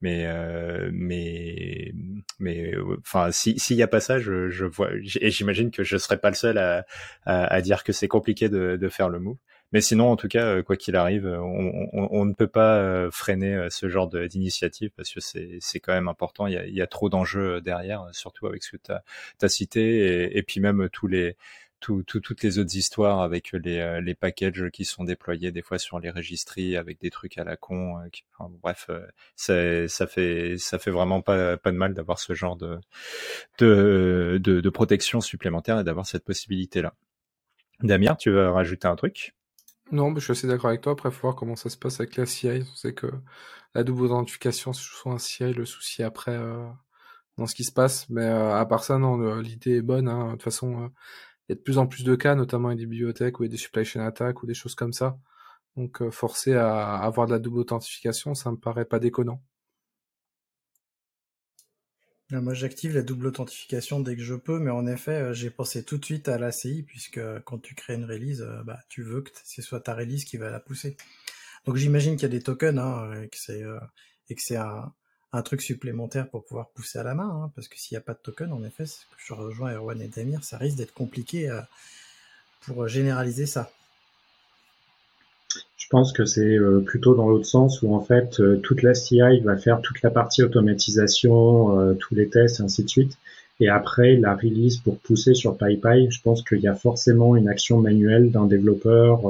mais euh, mais mais enfin si s'il y a pas ça je, je vois et j'imagine que je serais pas le seul à, à, dire que c'est compliqué de, de faire le move. Mais sinon en tout cas euh, quoi qu'il arrive on, on, on, ne peut pas euh, freiner ce genre d'initiative parce que c'est c'est quand même important. Il y a, il y a trop d'enjeux derrière surtout avec ce que tu as, as, cité et, et puis même tous les tout, toutes les autres histoires avec les, euh, les packages qui sont déployés des fois sur les registries avec des trucs à la con. Euh, bref, euh, ça fait vraiment pas, de mal d'avoir ce genre de, protection supplémentaire et d'avoir cette possibilité là. Damien, tu veux rajouter un truc? Non, je suis assez d'accord avec toi. Après, faut voir comment ça se passe avec la CI. On sait que la double authentification, c'est soit un CI, le souci après dans ce qui se passe. Mais à part ça, non, l'idée est bonne. Hein. De toute façon, il y a de plus en plus de cas, notamment avec des bibliothèques ou des supply chain attack ou des choses comme ça. Donc euh, forcer à avoir de la double authentification, ça me paraît pas déconnant. Euh, moi, j'active la double authentification dès que je peux, mais en effet, euh, j'ai pensé tout de suite à l'ACI, puisque quand tu crées une release, bah, tu veux que ce soit ta release qui va la pousser. Donc j'imagine qu'il y a des tokens, hein, c'est, et que c'est un, un truc supplémentaire pour pouvoir pousser à la main, hein, parce que s'il n'y a pas de token, en effet, je rejoins Erwan et Damir, ça risque d'être compliqué euh, pour généraliser ça. Je pense que c'est euh, plutôt dans l'autre sens où en fait euh, toute la CI va faire toute la partie automatisation, tous les tests, ainsi de suite. Et après la release pour pousser sur PyPy, je pense qu'il y a forcément une action manuelle d'un développeur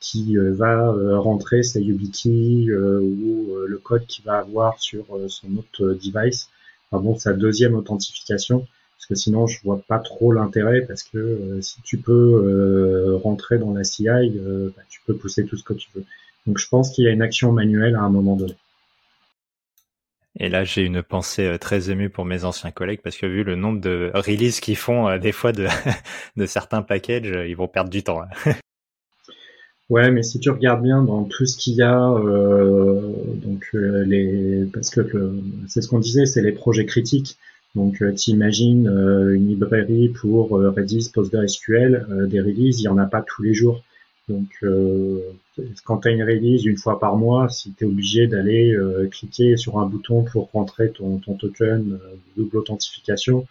qui euh, va euh, rentrer sa YubiKey euh, ou le code qu'il va avoir sur son autre device, bon, sa deuxième authentification parce que sinon je vois pas trop l'intérêt parce que si tu peux rentrer dans la CI, bah, tu peux pousser tout ce que tu veux. Donc je pense qu'il y a une action manuelle à un moment donné. Et là, j'ai une pensée très émue pour mes anciens collègues parce que vu le nombre de releases qu'ils font des fois de, de certains packages, ils vont perdre du temps. Ouais, mais si tu regardes bien dans tout ce qu'il y a, euh, donc euh, les, parce que c'est ce qu'on disait, c'est les projets critiques. Donc, euh, tu imagines une librairie pour Redis, PostgreSQL, des releases, il y en a pas tous les jours. Donc, quand tu as une release une fois par mois, si tu es obligé d'aller cliquer sur un bouton pour rentrer ton, ton token double authentification,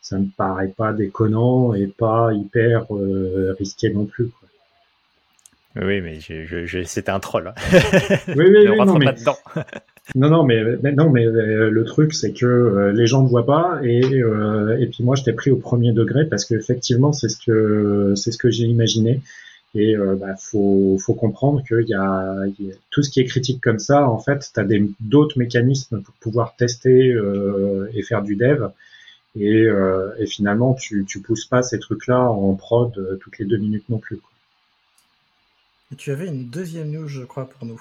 ça me paraît pas déconnant et pas hyper risqué non plus. Quoi. Oui, mais je, je, c'était un troll. Hein. Oui, oui, oui non, mais... non, non, mais, non, mais euh, le truc, c'est que euh, les gens ne voient pas, et, euh, et puis moi, j'étais pris au premier degré parce qu'effectivement, c'est ce que c'est ce que j'ai imaginé. Et bah, faut, faut comprendre qu'il y, y, a tout ce qui est critique comme ça. En fait, tu as d'autres mécanismes pour pouvoir tester et faire du dev. Et, et finalement, tu, tu pousses pas ces trucs-là en prod toutes les deux minutes non plus. Quoi. Et tu avais une deuxième news, je crois, pour nous.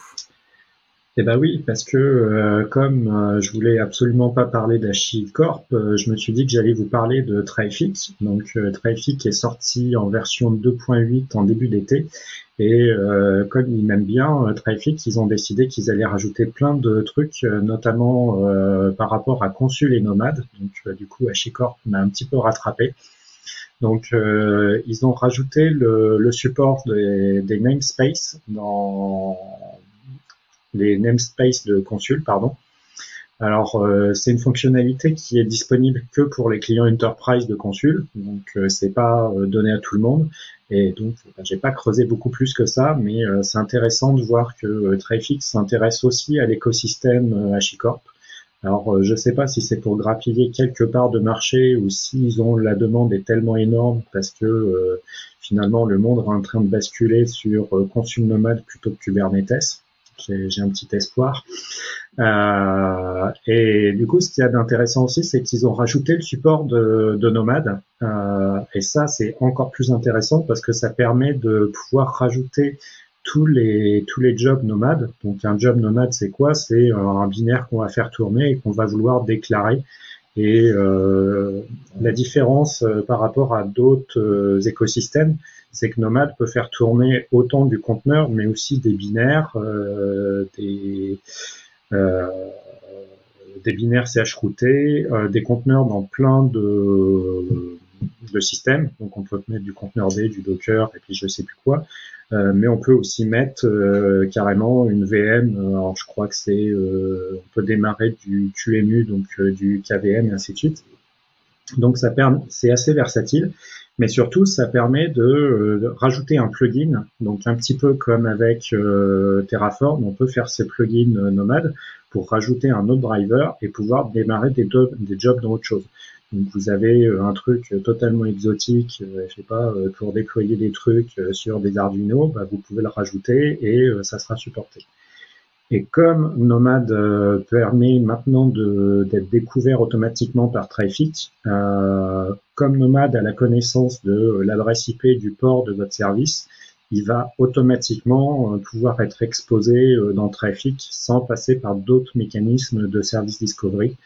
Eh ben oui, parce que euh, comme euh, je voulais absolument pas parler d'Achicorp, euh, je me suis dit que j'allais vous parler de Traffic. Donc Traffic est sorti en version 2.8 en début d'été. Et comme ils m'aiment bien Traffic, ils ont décidé qu'ils allaient rajouter plein de trucs, notamment par rapport à Consul et Nomade. Donc du coup, HashiCorp m'a un petit peu rattrapé. Donc, euh, ils ont rajouté le, support des, namespaces dans les namespaces de Consul, pardon. Alors, euh, c'est une fonctionnalité qui est disponible que pour les clients enterprise de Consul, donc euh, c'est pas donné à tout le monde. Et donc, j'ai pas creusé beaucoup plus que ça, mais c'est intéressant de voir que Traffic s'intéresse aussi à l'écosystème HashiCorp alors, euh, je ne sais pas si c'est pour grappiller quelques parts de marché ou s'ils ont la demande est tellement énorme parce que euh, finalement le monde est en train de basculer sur euh, Consul Nomade plutôt que Kubernetes. J'ai un petit espoir. Euh, et du coup, ce qu'il y a d'intéressant aussi, c'est qu'ils ont rajouté le support de, de Nomade. Euh, et ça, c'est encore plus intéressant parce que ça permet de pouvoir rajouter tous les tous les jobs nomades. Donc un job nomade, c'est quoi? C'est un binaire qu'on va faire tourner et qu'on va vouloir déclarer. Et euh, la différence euh, par rapport à d'autres euh, écosystèmes, c'est que Nomade peut faire tourner autant du conteneur, mais aussi des binaires, des des binaires CH-routés, des conteneurs dans plein de, de systèmes. Donc on peut mettre du conteneur D, du Docker, et puis je sais plus quoi. Euh, mais on peut aussi mettre euh, carrément une VM. Euh, alors je crois que c'est, on peut démarrer du QEMU, donc du KVM et ainsi de suite. Donc ça permet, c'est assez versatile, mais surtout ça permet de, rajouter un plugin. Donc un petit peu comme avec Terraform, on peut faire ces plugins nomades pour rajouter un autre driver et pouvoir démarrer des, des jobs dans autre chose. Donc vous avez euh, un truc totalement exotique, euh, je sais pas, euh, pour déployer des trucs sur des Arduino, bah, vous pouvez le rajouter et ça sera supporté. Et comme Nomad permet maintenant d'être découvert automatiquement par Traffic, comme Nomad a la connaissance de l'adresse IP du port de votre service, il va automatiquement pouvoir être exposé dans Traffic sans passer par d'autres mécanismes de service discovery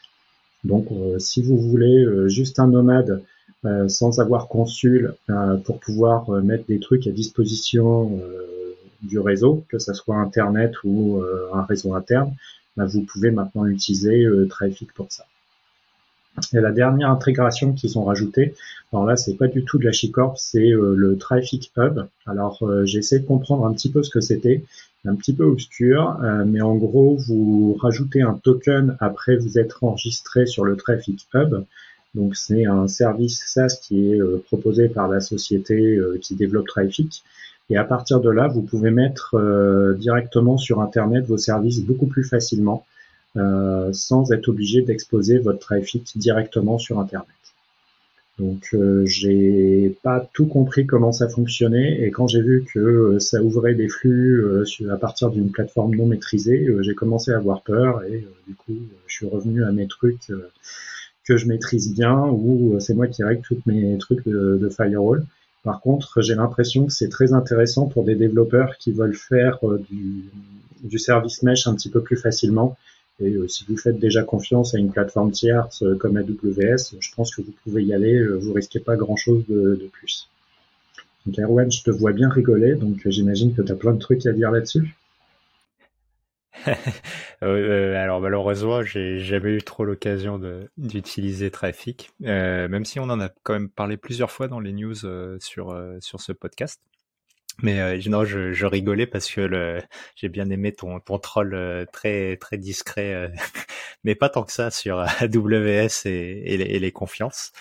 donc, euh, si vous voulez euh, juste un nomade euh, sans avoir consul pour pouvoir mettre des trucs à disposition du réseau, que ce soit Internet ou un réseau interne, bah, vous pouvez maintenant utiliser Traffic pour ça. Et la dernière intégration qu'ils ont rajoutée, alors là, c'est pas du tout de la Chicorp, c'est euh, le Traffic Hub. Alors, euh, j'ai essayé de comprendre un petit peu ce que c'était, un petit peu obscur, euh, mais en gros, vous rajoutez un token après vous être enregistré sur le Traffic Hub. Donc, c'est un service SaaS qui est proposé par la société qui développe Traffic. Et à partir de là, vous pouvez mettre directement sur Internet vos services beaucoup plus facilement. Euh, sans être obligé d'exposer votre trafic directement sur Internet. Donc euh, j'ai pas tout compris comment ça fonctionnait et quand j'ai vu que euh, ça ouvrait des flux à partir d'une plateforme non maîtrisée, j'ai commencé à avoir peur et du coup je suis revenu à mes trucs que je maîtrise bien ou c'est moi qui règle tous mes trucs de, firewall. Par contre, j'ai l'impression que c'est très intéressant pour des développeurs qui veulent faire du, du service mesh un petit peu plus facilement et euh, si vous faites déjà confiance à une plateforme tierce euh, comme AWS, je pense que vous pouvez y aller, euh, vous risquez pas grand-chose de, plus. Donc Erwan, je te vois bien rigoler, donc j'imagine que tu as plein de trucs à dire là-dessus. alors malheureusement, j'ai jamais eu trop l'occasion d'utiliser Traffic, même si on en a quand même parlé plusieurs fois dans les news sur sur ce podcast. Mais euh, non, je, rigolais parce que j'ai bien aimé ton, ton troll euh, très très discret, euh, mais pas tant que ça sur AWS et, les, confiances.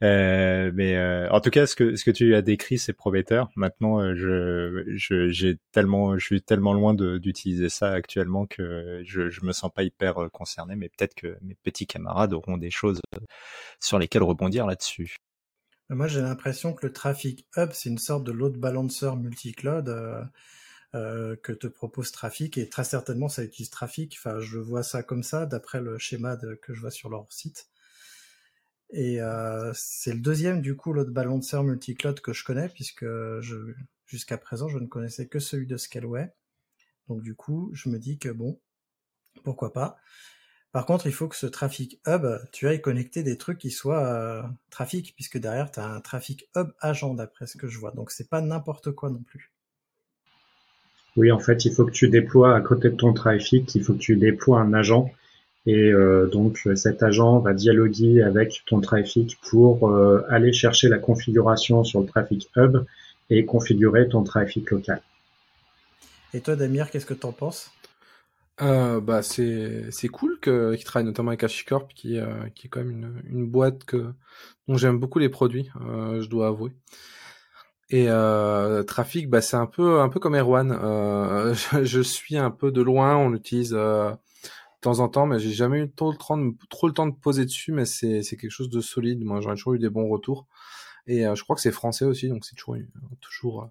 Mais en tout cas, ce que ce que tu as décrit, c'est prometteur. Maintenant, je j'ai tellement je suis tellement loin d'utiliser ça actuellement que je je me sens pas hyper concerné. Mais peut-être que mes petits camarades auront des choses sur lesquelles rebondir là-dessus. Moi, j'ai l'impression que le Traffic Hub, c'est une sorte de load balancer multi-cloud euh, euh, que te propose Traffic, et très certainement, ça utilise Traffic. Enfin, je vois ça comme ça, d'après le schéma que je vois sur leur site. Et euh, c'est le deuxième, du coup, load balancer multi-cloud que je connais, puisque jusqu'à présent, je ne connaissais que celui de Scaleway. Donc, du coup, je me dis que bon, pourquoi pas. Par contre, il faut que ce Traffic Hub, tu ailles connecter des trucs qui soient euh, trafic, puisque derrière, tu as un Traffic Hub agent, d'après ce que je vois. Donc, c'est pas n'importe quoi non plus. Oui, en fait, il faut que tu déploies à côté de ton trafic, il faut que tu déploies un agent. Et euh, donc, cet agent va dialoguer avec ton trafic pour euh, aller chercher la configuration sur le Traffic Hub et configurer ton trafic local. Et toi, Damir, qu'est-ce que tu en penses? Euh, bah c'est c'est cool que qu'il travaille notamment avec HashiCorp qui euh, qui est quand même une, une boîte que dont j'aime beaucoup les produits euh, je dois avouer. Et euh, Trafic bah c'est un peu un peu comme Erwan. Euh, je, je, suis un peu de loin on l'utilise euh, de temps en temps mais j'ai jamais eu trop le temps de, trop le temps de poser dessus mais c'est c'est quelque chose de solide. Moi ai toujours eu des bons retours. Et je crois que c'est français aussi donc c'est toujours toujours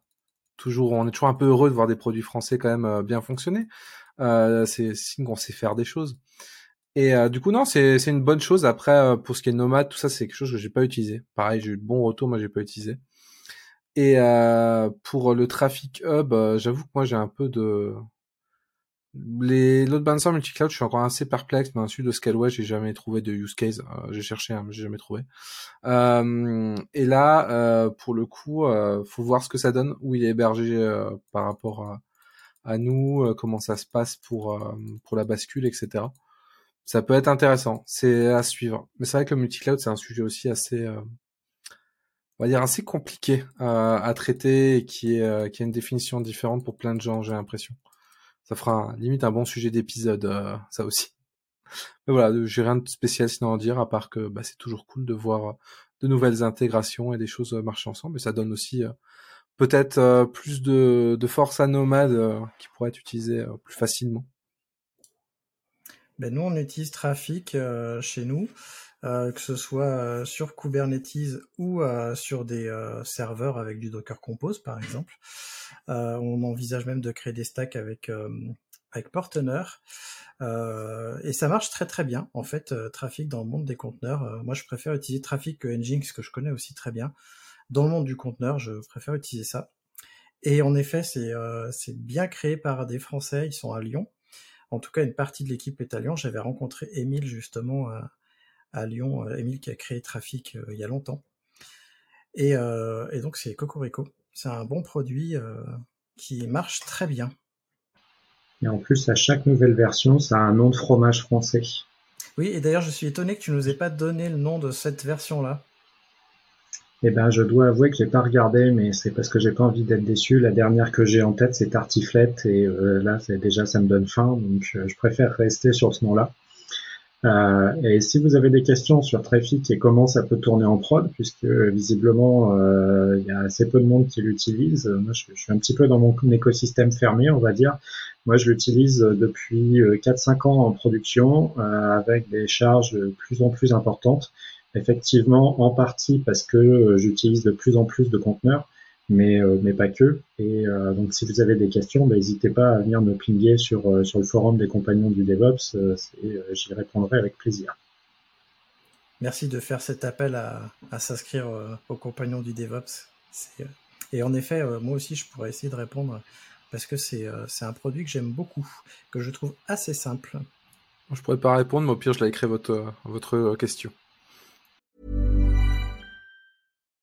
toujours on est toujours un peu heureux de voir des produits français quand même bien fonctionner c'est signe qu'on sait faire des choses. Et euh, du coup, non, c'est une bonne chose. Après, euh, pour ce qui est nomade, tout ça, c'est quelque chose que j'ai pas utilisé. Pareil, j'ai eu de bons retours, moi, j'ai pas utilisé. Et pour le Traffic Hub, j'avoue que moi, j'ai un peu de... Les load balancers multi-cloud, je suis encore assez perplexe, mais celui de Scaleway, j'ai jamais trouvé de use case. j'ai cherché, hein, mais j'ai jamais trouvé. et là, pour le coup, faut voir ce que ça donne, où il est hébergé par rapport à à nous, euh, comment ça se passe pour euh, pour la bascule, etc. Ça peut être intéressant, c'est à suivre. Mais c'est vrai que le multi-cloud, c'est un sujet aussi assez, euh, on va dire assez compliqué à traiter et qui est qui a une définition différente pour plein de gens, j'ai l'impression. Ça fera limite un bon sujet d'épisode, ça aussi. Mais voilà, j'ai rien de spécial sinon à dire, à part que bah, c'est toujours cool de voir de nouvelles intégrations et des choses marcher ensemble. Et ça donne aussi peut-être euh, plus de, de, force à nomade euh, qui pourrait être utilisée euh, plus facilement. Ben nous, on utilise Trafic chez nous, que ce soit sur Kubernetes ou sur des serveurs avec du Docker Compose, par exemple. on envisage même de créer des stacks avec avec Portener. et ça marche très très bien. En fait, Trafic dans le monde des conteneurs. moi, je préfère utiliser Trafic que Nginx, que je connais aussi très bien. Dans le monde du conteneur, je préfère utiliser ça. Et en effet, c'est euh, bien créé par des Français, ils sont à Lyon. En tout cas, une partie de l'équipe est à Lyon. J'avais rencontré Émile justement à, à Lyon, euh, Émile qui a créé Trafic euh, il y a longtemps. Et, euh, et donc c'est Cocorico. C'est un bon produit qui marche très bien. Et en plus, à chaque nouvelle version, ça a un nom de fromage français. Oui, et d'ailleurs, je suis étonné que tu nous aies pas donné le nom de cette version-là. Eh ben, je dois avouer que j'ai pas regardé, mais c'est parce que j'ai pas envie d'être déçu. La dernière que j'ai en tête, c'est Tartiflette, et euh, là, c'est déjà, ça me donne faim, donc euh, je préfère rester sur ce nom-là. Euh, et si vous avez des questions sur Traffic et comment ça peut tourner en prod, puisque visiblement il y a assez peu de monde qui l'utilise, moi je, je, suis un petit peu dans mon écosystème fermé, on va dire. Moi je l'utilise depuis 4-5 ans en production avec des charges de plus en plus importantes. Effectivement, en partie parce que euh, j'utilise de plus en plus de conteneurs, mais, euh, mais pas que. Et euh, donc, si vous avez des questions, bah, n'hésitez pas à venir me pinguer sur, sur le forum des compagnons du DevOps et j'y répondrai avec plaisir. Merci de faire cet appel à, à s'inscrire aux compagnons du DevOps. Et en effet, moi aussi, je pourrais essayer de répondre parce que c'est un produit que j'aime beaucoup, que je trouve assez simple. Je pourrais pas répondre, mais au pire, je l'ai écrit votre, votre question.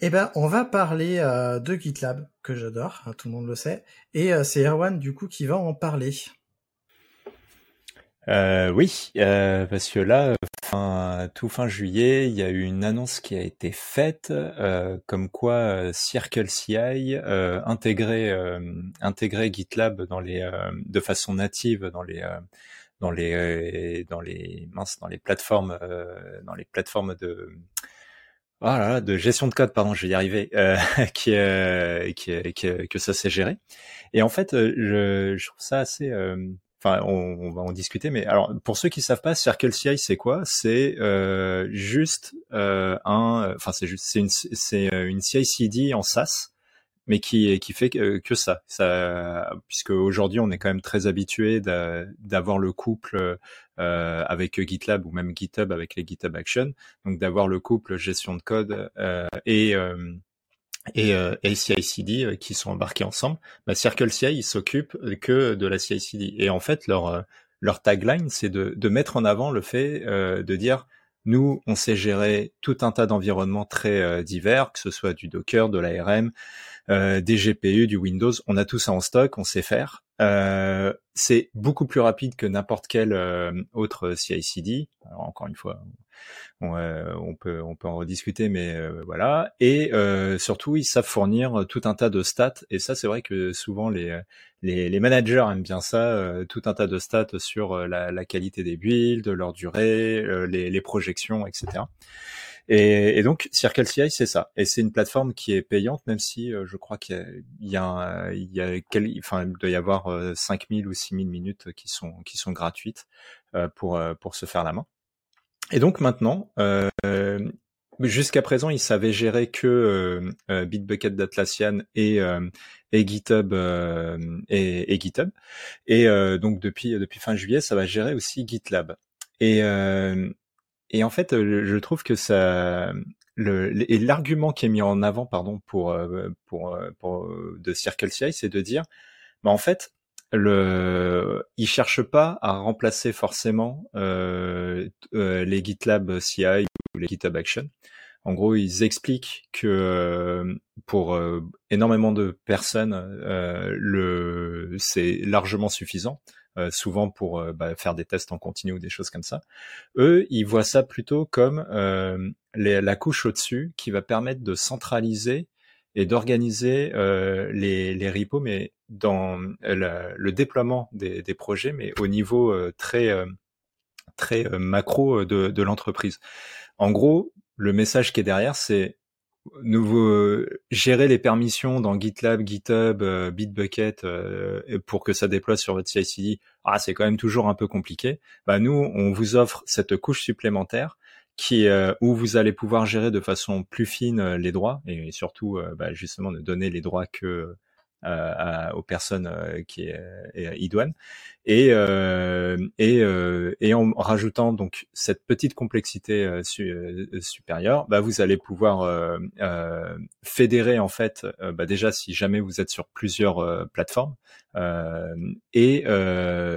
Eh ben, on va parler euh, de GitLab, que j'adore, hein, tout le monde le sait. Et euh, c'est Erwan, du coup, qui va en parler. Euh, oui, parce que là, tout fin juillet, il y a eu une annonce qui a été faite, comme quoi CircleCI intégrait, intégrait GitLab de façon native dans les, dans dans les plateformes de voilà, de gestion de code, pardon, je vais y arriver, qui, qui, qui, que ça s'est géré. Et en fait, je, je trouve ça assez Enfin, on, va en discuter, mais alors pour ceux qui savent pas, CircleCI c'est quoi? C'est euh, juste euh, un, enfin c'est juste c'est une c'est euh, une CI/CD en SaaS, mais qui qui fait que, que ça. Ça, puisque aujourd'hui on est quand même très habitué d'avoir le couple euh, avec GitLab ou même GitHub avec les GitHub Action, donc d'avoir le couple gestion de code euh, et et, euh, CI/CD euh, qui sont embarqués ensemble, bah, CircleCI ils s'occupent que de la CI/CD et en fait leur euh, leur tagline c'est de, de mettre en avant le fait euh, de dire nous on sait gérer tout un tas d'environnements très divers que ce soit du Docker, de l'ARM, des GPU, du Windows, on a tout ça en stock, on sait faire. c'est beaucoup plus rapide que n'importe quel autre CI/CD. Alors encore une fois, euh, on, peut on peut en rediscuter, mais euh, voilà. Et euh, surtout, ils savent fournir tout un tas de stats. Et ça, c'est vrai que souvent les, les, managers aiment bien ça, tout un tas de stats sur la, qualité des builds, leur durée, les, projections, etc. Et, donc CircleCI c'est ça. Et c'est une plateforme qui est payante, même si je crois qu'il y a, il y a, il enfin, il doit y avoir 5000 ou 6000 minutes qui sont qui sont gratuites pour pour se faire la main. Et donc maintenant, euh, jusqu'à présent, ils savaient gérer que euh, euh Bitbucket d'Atlassian et, euh, et GitHub et, et, GitHub. Et donc depuis depuis fin juillet, ça va gérer aussi GitLab. Et et en fait, je trouve que ça le, et l'argument qui est mis en avant, pardon, pour de CircleCI, c'est de dire, bah en fait, le, ils cherchent pas à remplacer forcément les GitLab CI ou les GitHub Action. En gros, ils expliquent que pour énormément de personnes, c'est largement suffisant. Souvent pour bah, faire des tests en continu ou des choses comme ça. Eux, ils voient ça plutôt comme les, la couche au-dessus qui va permettre de centraliser et d'organiser les, les repos, mais dans le déploiement des, des, projets, mais au niveau très très macro de, de l'entreprise. En gros, le message qui est derrière, c'est nous gérer les permissions dans GitLab, GitHub, Bitbucket pour que ça déploie sur votre CI/CD. Ah, c'est quand même toujours un peu compliqué. Bah nous, on vous offre cette couche supplémentaire qui où vous allez pouvoir gérer de façon plus fine les droits et surtout bah, justement ne donner les droits que euh, aux personnes euh, qui est, idoine et euh, et, et en rajoutant donc cette petite complexité supérieure, bah, vous allez pouvoir fédérer en fait bah, déjà si jamais vous êtes sur plusieurs plateformes et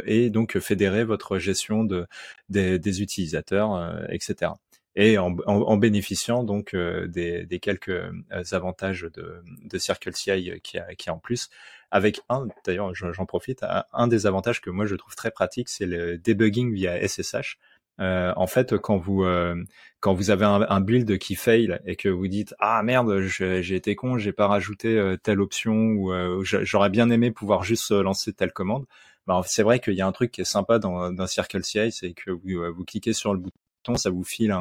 et donc fédérer votre gestion de des, des utilisateurs etc et en, en, en bénéficiant donc euh, des, des, quelques euh, avantages de, de Circle CI qui a, qui a en plus. Avec un, d'ailleurs, j'en profite, un des avantages que moi je trouve très pratique, c'est le debugging via SSH. Euh, en fait, quand vous euh, quand vous avez un, un, build qui fail et que vous dites ah merde j'ai été con j'ai pas rajouté telle option ou j'aurais bien aimé pouvoir juste lancer telle commande, ben, c'est vrai qu'il y a un truc qui est sympa dans, dans Circle CI, c'est que vous, vous cliquez sur le bouton ça vous file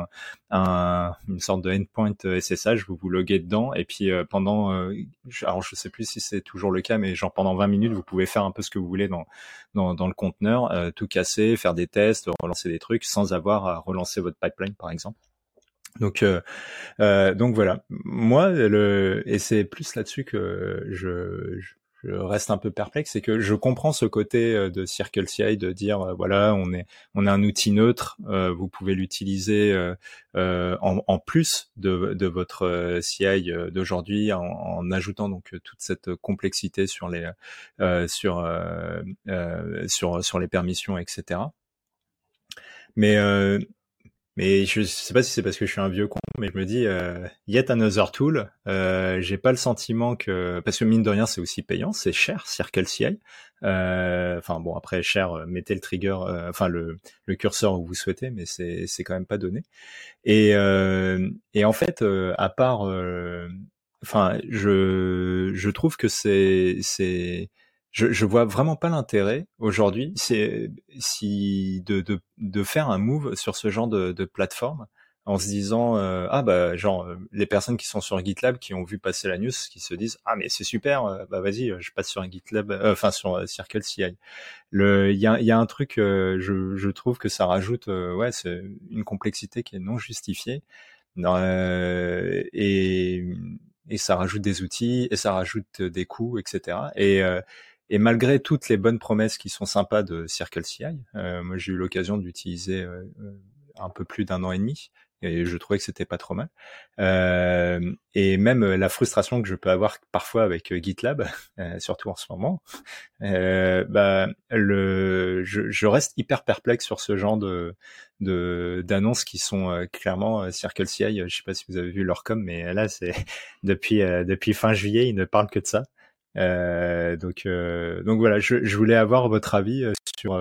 un, une sorte de endpoint SSH, euh, vous vous loguez dedans et puis euh, pendant, euh, alors je sais plus si c'est toujours le cas, mais genre pendant 20 minutes, vous pouvez faire un peu ce que vous voulez dans dans, le conteneur, tout casser, faire des tests, relancer des trucs sans avoir à relancer votre pipeline par exemple. Donc, donc voilà. Moi, le, et c'est plus là-dessus que je, je reste un peu perplexe, c'est que je comprends ce côté euh, de Circle CI de dire euh, voilà on est on a un outil neutre, euh, vous pouvez l'utiliser en, en, plus de, de votre CI d'aujourd'hui en, en, ajoutant donc toute cette complexité sur les sur sur sur les permissions etc. Mais mais je sais pas si c'est parce que je suis un vieux con, mais je me dis euh, yet another tool. Euh, J'ai pas le sentiment que parce que mine de rien c'est aussi payant, c'est cher Circle CI. Euh, enfin bon après cher, euh, mettez le trigger, euh, enfin le, le curseur où vous souhaitez, mais c'est c'est quand même pas donné. Et euh, et en fait à part, enfin je je trouve que c'est c'est je, je vois vraiment pas l'intérêt aujourd'hui, c'est si de, de, de, faire un move sur ce genre de, de plateforme en se disant euh, ah bah genre euh, les personnes qui sont sur GitLab qui ont vu passer la news qui se disent ah mais c'est super euh, bah vas-y je passe sur un GitLab enfin sur CI le il y a, y a un truc je, je trouve que ça rajoute ouais c'est une complexité qui est non justifiée. Et et ça rajoute des outils et ça rajoute des coûts etc et et malgré toutes les bonnes promesses qui sont sympas de Circle CI, euh, moi j'ai eu l'occasion d'utiliser euh, euh, un peu plus d'un an et demi et je trouvais que c'était pas trop mal. Euh, et même la frustration que je peux avoir parfois avec GitLab, surtout en ce moment, bah, le, je, je, reste hyper perplexe sur ce genre de d'annonces qui sont clairement Circle CI. Je sais pas si vous avez vu leur com, mais là c'est depuis depuis fin juillet, ils ne parlent que de ça. Euh, donc, euh, donc voilà, je, je, voulais avoir votre avis euh, sur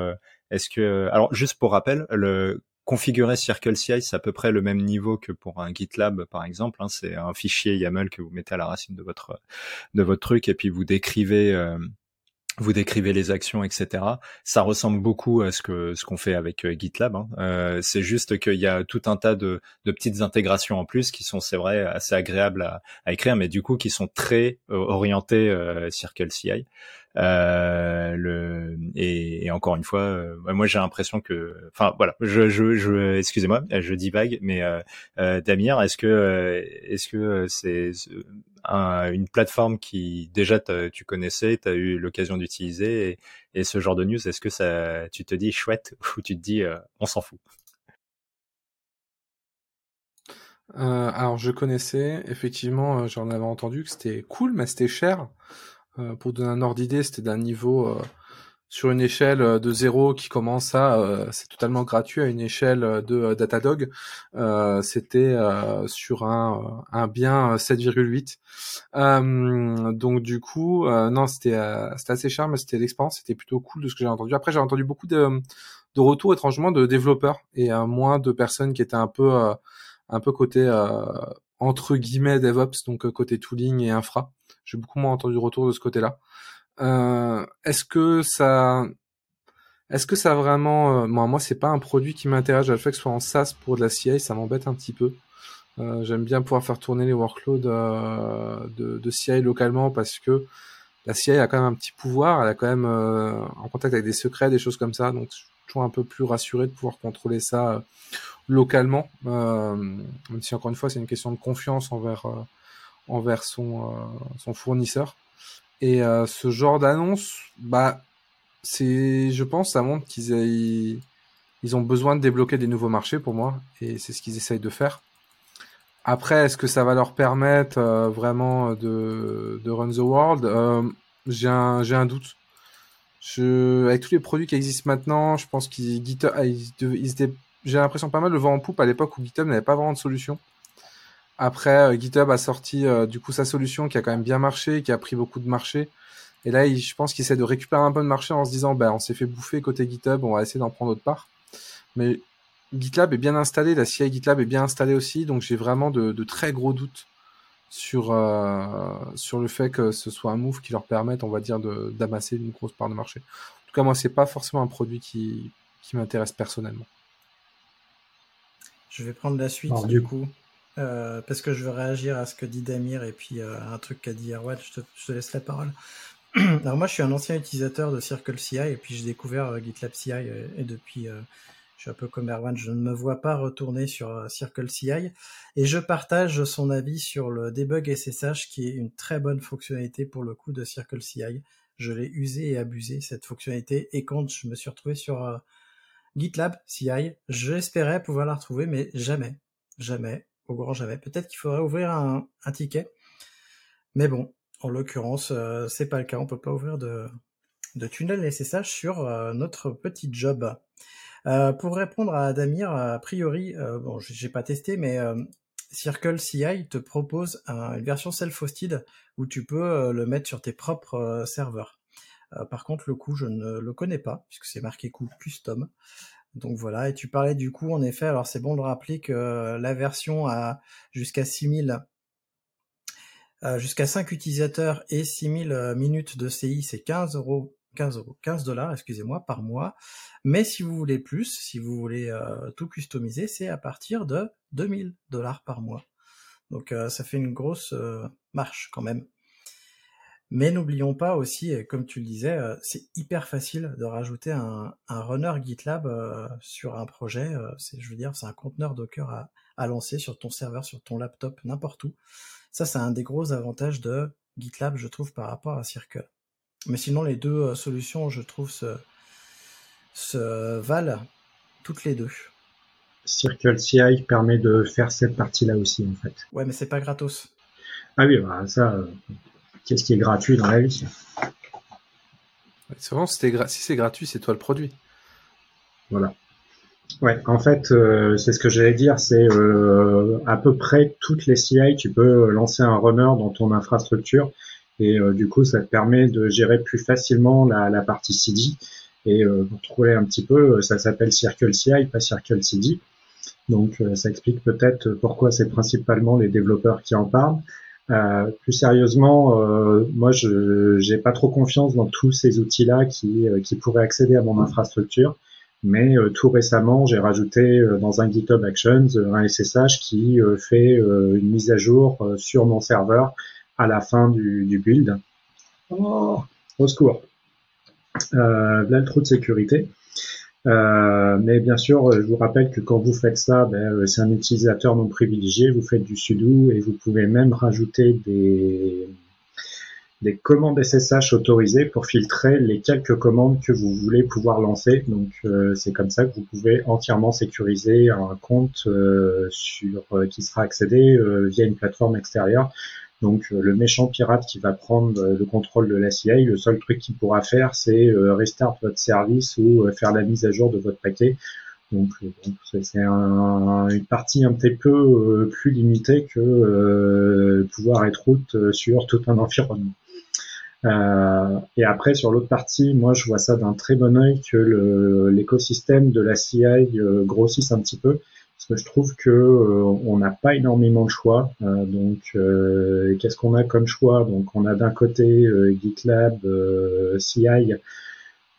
est-ce que, alors juste pour rappel, le configurer Circle CI, c'est à peu près le même niveau que pour un GitLab, par exemple. Hein, c'est un fichier YAML que vous mettez à la racine de votre de votre truc et puis vous décrivez vous décrivez les actions, etc. Ça ressemble beaucoup à ce que ce qu'on fait avec euh, GitLab. Hein. Euh, c'est juste qu'il y a tout un tas de, de, petites intégrations en plus qui sont, c'est vrai, assez agréables à, à, écrire, mais du coup qui sont très euh, orientées euh, Circle CI. Euh, le et, et, encore une fois, euh, moi j'ai l'impression que, enfin voilà, je, je, je excusez-moi, je divague, mais euh, Damir, est-ce que est-ce que c'est une plateforme qui déjà tu connaissais, tu as eu l'occasion d'utiliser et, ce genre de news, est-ce que ça, tu te dis chouette ou tu te dis on s'en fout? Euh, alors je connaissais, effectivement, j'en avais entendu que c'était cool, mais c'était cher. Euh, pour donner un ordre d'idée, c'était d'un niveau euh, sur une échelle euh, de zéro qui commence à, c'est totalement gratuit, à une échelle de Datadog, c'était sur un, un bien 7,8. donc du coup, non, c'était assez cher, mais c'était l'expérience, c'était plutôt cool de ce que j'ai entendu. Après, j'ai entendu beaucoup de, de retours étrangement de développeurs et moins de personnes qui étaient un peu un peu côté entre guillemets DevOps, donc côté tooling et infra. J'ai beaucoup moins entendu retour de ce côté-là. Est-ce que ça est-ce que ça vraiment, euh, moi, c'est pas un produit qui m'intéresse. Le fait que ce soit en SaaS pour de la CI, ça m'embête un petit peu. Euh, J'aime bien pouvoir faire tourner les workloads euh, de, de, CI localement parce que la CI a quand même un petit pouvoir. Elle a quand même euh, en contact avec des secrets, des choses comme ça. Donc, je suis toujours un peu plus rassuré de pouvoir contrôler ça euh, localement. même si encore une fois, c'est une question de confiance envers envers son son fournisseur. Et ce genre d'annonce, bah c'est, je pense, ça montre qu'ils ils ont besoin de débloquer des nouveaux marchés pour moi, et c'est ce qu'ils essayent de faire. Après, est-ce que ça va leur permettre euh, vraiment de, de run the world? Euh, J'ai un, un doute. Je, avec tous les produits qui existent maintenant, je pense qu'ils GitHub, ah, ils, étaient, j'ai l'impression pas mal le vent en poupe à l'époque où GitHub n'avait pas vraiment de solution. Après, euh, GitHub a sorti du coup sa solution qui a quand même bien marché, qui a pris beaucoup de marché. Et là, je pense qu'il essaie de récupérer un peu de marché en se disant, ben, on s'est fait bouffer côté GitHub, on va essayer d'en prendre autre part. Mais GitLab est bien installé, la CI GitLab est bien installée aussi, donc j'ai vraiment de, très gros doutes sur euh, sur le fait que ce soit un move qui leur permette, on va dire, d'amasser une grosse part de marché. En tout cas, moi, c'est pas forcément un produit qui, qui m'intéresse personnellement. Je vais prendre la suite du coup. Euh, parce que je veux réagir à ce que dit Damir et puis euh, un truc qu'a dit Erwan, je te, laisse la parole. Alors moi, je suis un ancien utilisateur de Circle CI et puis j'ai découvert euh, GitLab CI euh, et, depuis, je suis un peu comme Erwan, je ne me vois pas retourner sur Circle CI et je partage son avis sur le debug SSH qui est une très bonne fonctionnalité pour le coup de Circle CI. Je l'ai usé et abusé cette fonctionnalité et quand je me suis retrouvé sur GitLab CI, j'espérais pouvoir la retrouver mais jamais, jamais, au grand jamais. Peut-être qu'il faudrait ouvrir un, ticket. Mais bon, en l'occurrence, euh, c'est pas le cas. On peut pas ouvrir de, de tunnel SSH sur euh, notre petit job. Euh, pour répondre à Damir, a priori, bon, j'ai pas testé, mais Circle CI te propose une version self-hosted où tu peux le mettre sur tes propres serveurs. par contre, le coût, je ne le connais pas puisque c'est marqué coût custom. Donc voilà, et tu parlais du coup, en effet, alors c'est bon de rappeler que la version a jusqu'à 6000 euh, jusqu'à 5 utilisateurs et 6000 euh, minutes de CI, c'est 15 euros 15 euros, 15 dollars, excusez-moi, par mois. Mais si vous voulez plus, si vous voulez euh, tout customiser, c'est à partir de 2000 dollars par mois. Donc ça fait une grosse marche quand même. Mais n'oublions pas aussi, comme tu le disais, c'est hyper facile de rajouter un, runner GitLab sur un projet. c'est, je veux dire, c'est un conteneur Docker à, à lancer sur ton serveur, sur ton laptop, n'importe où. Ça, c'est un des gros avantages de GitLab, je trouve, par rapport à Circle. Mais sinon, les deux euh, solutions, je trouve, se, se valent toutes les deux. Circle CI permet de faire cette partie-là aussi, en fait. Ouais, mais c'est pas gratos. Ah oui, bah, ça, euh, qu'est-ce qui est gratuit dans la vie C'est vraiment, si c'est gratuit, c'est toi le produit. Voilà. Ouais, en fait, euh, c'est ce que j'allais dire, c'est euh, à peu près toutes les CI, tu peux lancer un runner dans ton infrastructure et euh, du coup, ça te permet de gérer plus facilement la, la partie CD. Et pour trouver un petit peu, ça s'appelle Circle CI, pas Circle CD. Donc, ça explique peut-être pourquoi c'est principalement les développeurs qui en parlent. Plus sérieusement, moi, je j'ai pas trop confiance dans tous ces outils-là qui, qui pourraient accéder à mon infrastructure. Mais euh, tout récemment, j'ai rajouté euh, dans un GitHub Actions euh, un SSH qui fait une mise à jour sur mon serveur à la fin du, build. Oh, au secours. là, le trou de sécurité. Mais bien sûr, je vous rappelle que quand vous faites ça, ben, c'est un utilisateur non privilégié, vous faites du sudo et vous pouvez même rajouter des, des commandes SSH autorisées pour filtrer les quelques commandes que vous voulez pouvoir lancer. Donc euh, c'est comme ça que vous pouvez entièrement sécuriser un compte euh, sur euh, qui sera accédé via une plateforme extérieure. Donc le méchant pirate qui va prendre le contrôle de la CIA, le seul truc qu'il pourra faire, c'est restart votre service ou faire la mise à jour de votre paquet. Donc c'est une partie un petit peu plus limitée que pouvoir être route sur tout un environnement. Euh, et après, sur l'autre partie, moi, je vois ça d'un très bon œil que l'écosystème de la CI euh, grossisse un petit peu. Parce que je trouve que on n'a pas énormément de choix. donc, qu'est-ce qu'on a comme choix? Donc, on a d'un côté GitLab, CI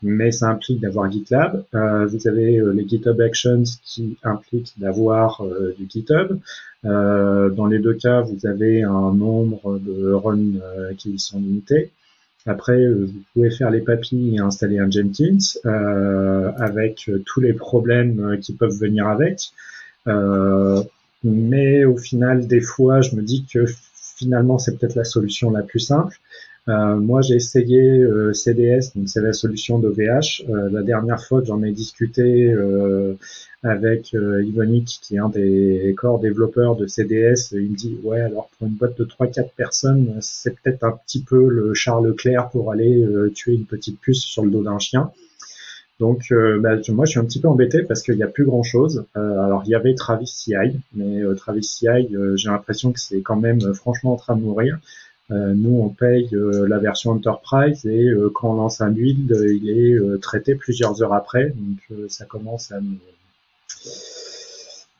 mais ça implique d'avoir GitLab. Euh, vous avez euh, les GitHub Actions qui impliquent d'avoir euh, du GitHub. dans les deux cas, vous avez un nombre de runs qui sont limités. Après, vous pouvez faire les papilles et installer un Jenkins avec tous les problèmes qui peuvent venir avec. Mais au final, des fois, je me dis que finalement, c'est peut-être la solution la plus simple. Euh, moi, j'ai essayé euh, CDS, donc c'est la solution d'OVH. Euh, la dernière fois j'en ai discuté avec Ivonic, qui est un des corps développeurs de CDS, il me dit ouais, alors pour une boîte de 3-4 personnes, c'est peut-être un petit peu le Charles Leclerc pour aller tuer une petite puce sur le dos d'un chien. Donc, bah, moi, je suis un petit peu embêté parce qu'il n'y a plus grand-chose. alors, il y avait Travis CI, mais Travis CI, j'ai l'impression que c'est quand même franchement en train de mourir. Euh, nous, on paye euh, la version Enterprise et euh, quand on lance un build, il est traité plusieurs heures après. Donc ça commence à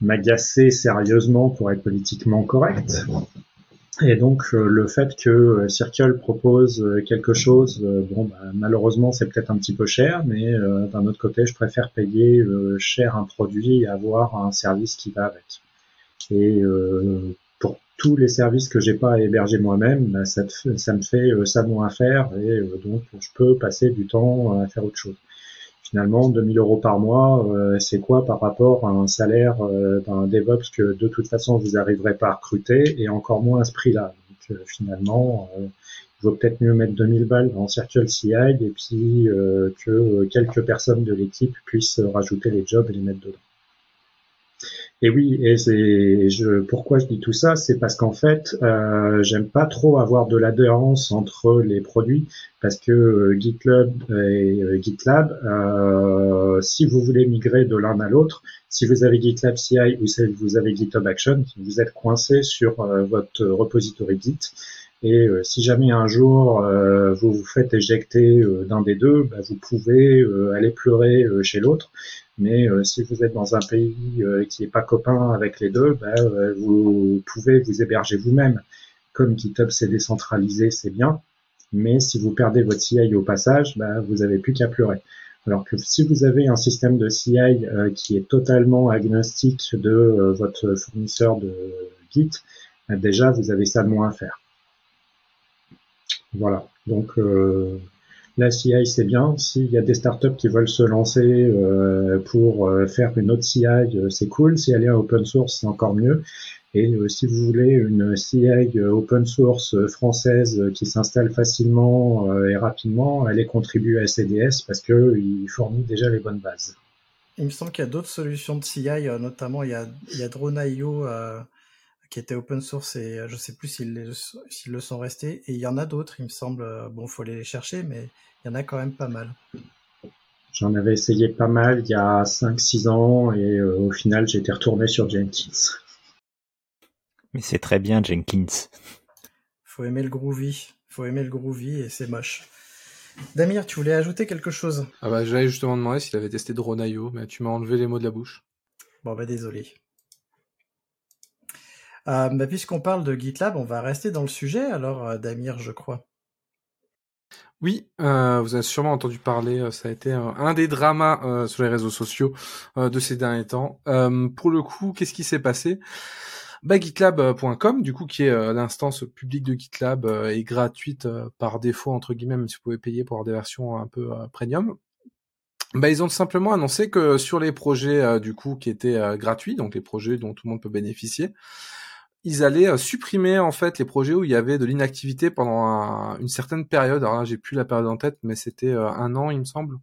m'agacer sérieusement pour être politiquement correct. Et donc le fait que Circle propose quelque chose, bon bah, malheureusement c'est peut-être un petit peu cher, mais d'un autre côté je préfère payer cher un produit et avoir un service qui va avec. Et tous les services que j'ai pas à héberger moi-même, bah, ça, ça, me fait euh, ça moins à faire et euh, donc je peux passer du temps à faire autre chose. Finalement, 2000 euros par mois, euh, c'est quoi par rapport à un salaire d'un DevOps que de toute façon vous n'arriverez pas à recruter et encore moins à ce prix-là. Donc finalement, il vaut peut-être mieux mettre 2000 balles en Circle CI et puis que quelques personnes de l'équipe puissent rajouter les jobs et les mettre dedans. Et oui, et c'est je pourquoi je dis tout ça, c'est parce qu'en fait, euh, j'aime pas trop avoir de l'adhérence entre les produits parce que euh, GitLab et euh, GitLab, euh, si vous voulez migrer de l'un à l'autre, si vous avez GitLab CI ou si vous avez GitHub Action, vous êtes coincé sur votre repository Git. Et si jamais un jour vous vous faites éjecter d'un des deux, bah, vous pouvez aller pleurer chez l'autre. Mais euh, si vous êtes dans un pays euh, qui n'est pas copain avec les deux, bah, euh, vous pouvez vous héberger vous-même. Comme GitHub c'est décentralisé, c'est bien. Mais si vous perdez votre CI au passage, bah, vous n'avez plus qu'à pleurer. Alors que si vous avez un système de CI qui est totalement agnostique de votre fournisseur de Git, bah, déjà vous avez ça de moins à faire. Voilà. Donc la CI, c'est bien. S'il y a des startups qui veulent se lancer euh, pour euh, faire une autre CI, euh, c'est cool. Si elle est open source, c'est encore mieux. Et si vous voulez une CI open source française qui s'installe facilement et rapidement, elle est contribue à CDS parce qu'il fournit déjà les bonnes bases. Il me semble qu'il y a d'autres solutions de CI, notamment il y a, il y a Drone.io qui était open source et je sais plus s'ils le sont restés. Et il y en a d'autres, il me semble. Bon, faut aller les chercher, mais il y en a quand même pas mal. J'en avais essayé pas mal il y a 5-6 ans et euh, au final j'ai été retourné sur Jenkins. Mais c'est très bien Jenkins. Faut aimer le groovy. Faut aimer le groovy et c'est moche. Damir, tu voulais ajouter quelque chose? Ah bah j'allais justement demander s'il avait testé Drone.io, mais tu m'as enlevé les mots de la bouche. Bon bah désolé. Euh, bah, puisqu'on parle de GitLab, on va rester dans le sujet alors, euh, Damir, je crois. Oui, euh, vous avez sûrement entendu parler, euh, ça a été un des dramas euh, sur les réseaux sociaux de ces derniers temps. pour le coup, qu'est-ce qui s'est passé? Bah, GitLab.com, du coup, qui est l'instance publique de GitLab et gratuite par défaut, entre guillemets, même si vous pouvez payer pour avoir des versions un peu premium. Bah, ils ont simplement annoncé que sur les projets, du coup, qui étaient gratuits, donc les projets dont tout le monde peut bénéficier, ils allaient euh, supprimer en fait les projets où il y avait de l'inactivité pendant une certaine période. Alors là, j'ai plus la période en tête, mais c'était euh, un an, il me semble.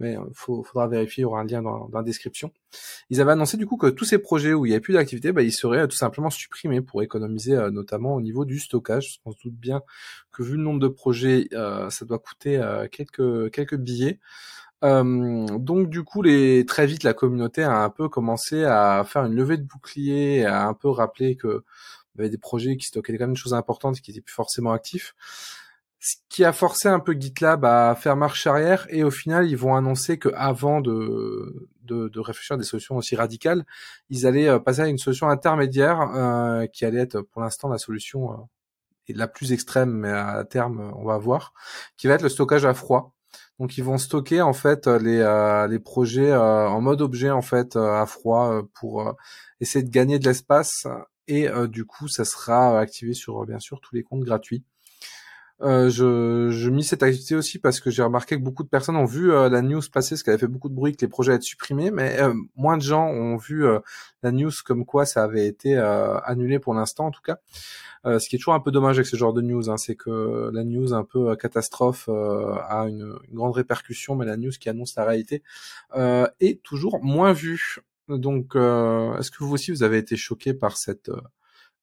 Mais euh, faut, faudra vérifier, il y aura un lien dans, la description. Ils avaient annoncé du coup que tous ces projets où il n'y avait plus d'activité, bah, ils seraient tout simplement supprimés pour économiser notamment au niveau du stockage. On se doute bien que vu le nombre de projets, ça doit coûter quelques billets. Euh, donc du coup, les, très vite, la communauté a un peu commencé à faire une levée de bouclier, à un peu rappeler que y avait des projets qui stockaient quand même des choses importantes qui étaient plus forcément actifs. ce qui a forcé un peu GitLab à faire marche arrière et au final ils vont annoncer que avant de, de, de réfléchir à des solutions aussi radicales, ils allaient euh, passer à une solution intermédiaire euh, qui allait être pour l'instant la solution euh, la plus extrême, mais à terme on va voir, qui va être le stockage à froid. Donc ils vont stocker en fait les, euh, les projets euh, en mode objet en fait à froid pour essayer de gagner de l'espace et du coup ça sera activé sur bien sûr tous les comptes gratuits. Euh, je, je mis cette activité aussi parce que j'ai remarqué que beaucoup de personnes ont vu euh, la news passer, parce qu'elle avait fait beaucoup de bruit que les projets allaient être supprimés, mais euh, moins de gens ont vu la news comme quoi ça avait été annulé pour l'instant en tout cas. ce qui est toujours un peu dommage avec ce genre de news, hein, c'est que la news un peu catastrophe a une, une, grande répercussion, mais la news qui annonce la réalité est toujours moins vue. Donc, est-ce que vous aussi vous avez été choqué par cette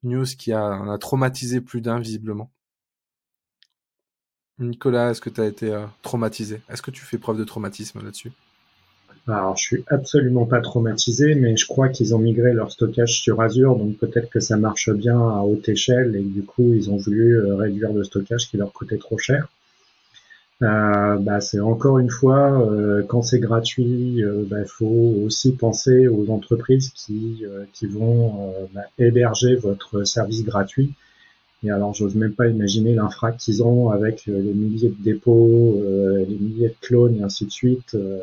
news qui a, a traumatisé plus d'un visiblement? Nicolas, est-ce que tu as été euh, traumatisé? Est-ce que tu fais preuve de traumatisme là-dessus? Alors, je suis absolument pas traumatisé, mais je crois qu'ils ont migré leur stockage sur Azure, donc peut-être que ça marche bien à haute échelle et du coup, ils ont voulu euh, réduire le stockage qui leur coûtait trop cher. Euh, bah, c'est encore une fois, quand c'est gratuit, il bah, faut aussi penser aux entreprises qui, vont bah, héberger votre service gratuit et alors, j'ose même pas imaginer l'infra qu'ils ont avec euh, les milliers de dépôts, euh, les milliers de clones et ainsi de suite. Euh.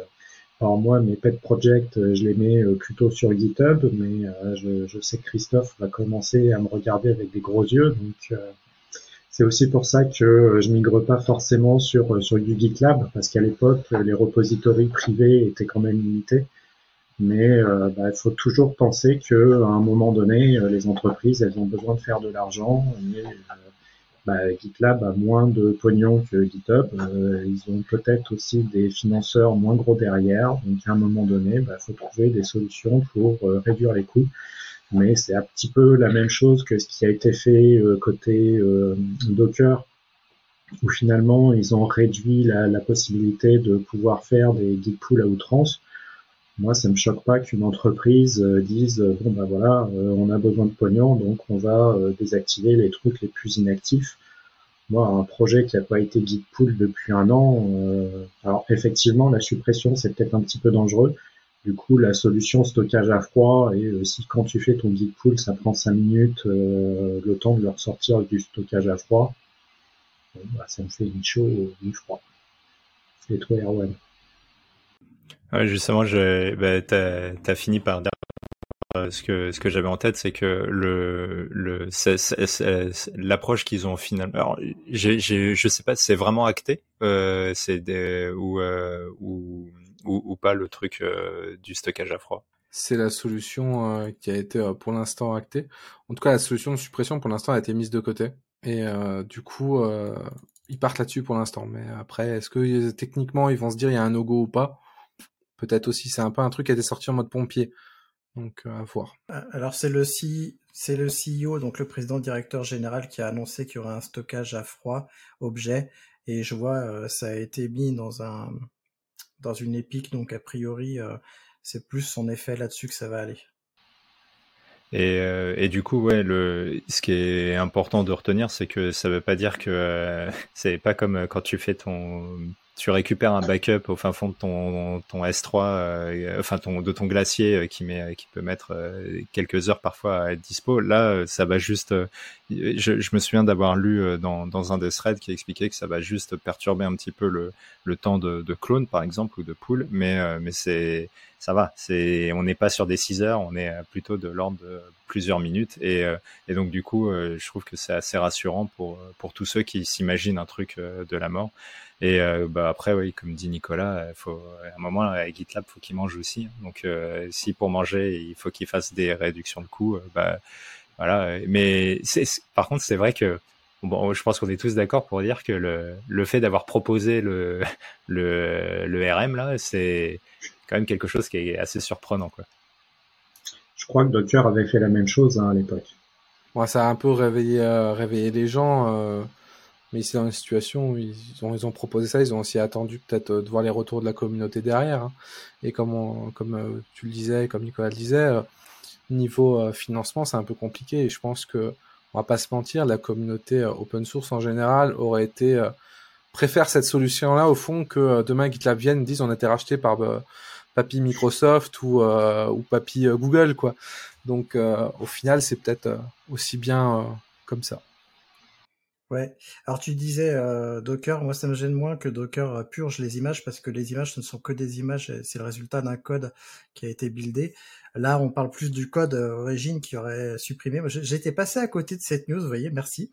Alors moi, mes pet projects, je les mets plutôt sur GitHub, mais je, je, sais que Christophe va commencer à me regarder avec des gros yeux, donc c'est aussi pour ça que je migre pas forcément sur sur du GitLab, parce qu'à l'époque, les repositories privés étaient quand même limités. Mais euh, bah, il faut toujours penser que à un moment donné, euh, les entreprises, elles ont besoin de faire de l'argent. Et euh, bah, GitLab a moins de pognon que GitHub. ils ont peut-être aussi des financeurs moins gros derrière. Donc à un moment donné, il bah, faut trouver des solutions pour réduire les coûts. Mais c'est un petit peu la même chose que ce qui a été fait côté Docker où finalement ils ont réduit la, la, possibilité de pouvoir faire des git pools à outrance moi, ça me choque pas qu'une entreprise euh, dise euh, bon ben voilà, euh, on a besoin de pognon, donc on va désactiver les trucs les plus inactifs. Moi, un projet qui n'a pas été git pool depuis un an, alors effectivement, la suppression c'est peut-être un petit peu dangereux. Du coup, la solution stockage à froid et si quand tu fais ton git pool, ça prend 5 minutes, le temps de le ressortir du stockage à froid, bah, ça me fait ni chaud ni froid. Et toi, Erwan Justement, bah, t'as as fini par dire euh, ce que ce que j'avais en tête, c'est que l'approche qu'ils ont finalement. Alors, je sais pas, c'est vraiment acté, euh, euh, ou, pas le truc du stockage à froid. C'est la solution qui a été pour l'instant actée. En tout cas, la solution de suppression pour l'instant a été mise de côté et du coup ils partent là-dessus pour l'instant. Mais après, est-ce que techniquement ils vont se dire il y a un no-go ou pas? Peut-être aussi, c'est un peu un truc qui a été sorti en mode pompier. Donc, euh, à voir. Euh, alors, c'est le, c'est le CEO, donc le président directeur général, qui a annoncé qu'il y aurait un stockage à froid objet. Et je vois, euh, ça a été mis dans un, dans une épique, donc a priori, c'est plus son effet là-dessus que ça va aller. Et, et, du coup, ouais, le, ce qui est important de retenir, c'est que ça veut pas dire que c'est pas comme quand tu fais ton tu récupères un backup au fin fond de ton, ton S3, euh, enfin ton, de ton glacier euh, qui, met, qui peut mettre euh, quelques heures parfois à être dispo. Là, ça va juste. Je, je me souviens d'avoir lu dans, dans un des threads qui expliquait que ça va juste perturber un petit peu le, le temps de, de clone, par exemple, ou de pool, mais, mais c'est ça va. C'est on n'est pas sur des 6 heures, on est plutôt de l'ordre de plusieurs minutes. Et, et donc du coup, je trouve que c'est assez rassurant pour pour tous ceux qui s'imaginent un truc de la mort. Et euh, bah après, oui, comme dit Nicolas, il faut à un moment avec GitLab, faut qu'il mange aussi. Hein. Donc, euh, si pour manger, il faut qu'il fasse des réductions de coûts, euh, bah voilà. Mais c'est, par contre, c'est vrai que bon, je pense qu'on est tous d'accord pour dire que le, le fait d'avoir proposé le, le, le RM là, c'est quand même quelque chose qui est assez surprenant, quoi. Je crois que Docker avait fait la même chose hein, à l'époque. Ouais, ça a un peu réveillé, réveillé les gens. Mais c'est dans une situation où ils ont, ils ont proposé ça, ils ont aussi attendu peut-être euh, de voir les retours de la communauté derrière. Hein. Et comme, comme euh, tu le disais, comme Nicolas le disait, euh, niveau financement, c'est un peu compliqué. Et je pense que, on va pas se mentir, la communauté open source en général aurait été préfèrent cette solution-là au fond que demain GitLab vienne disent on a été racheté par papy Microsoft ou ou papy Google quoi. Donc au final c'est peut-être aussi bien comme ça. Ouais. Alors tu disais euh, Docker, moi ça me gêne moins que Docker euh, purge les images parce que les images ce ne sont que des images, c'est le résultat d'un code qui a été buildé. Là on parle plus du code euh, origine qui aurait supprimé. J'étais passé à côté de cette news, vous voyez, merci.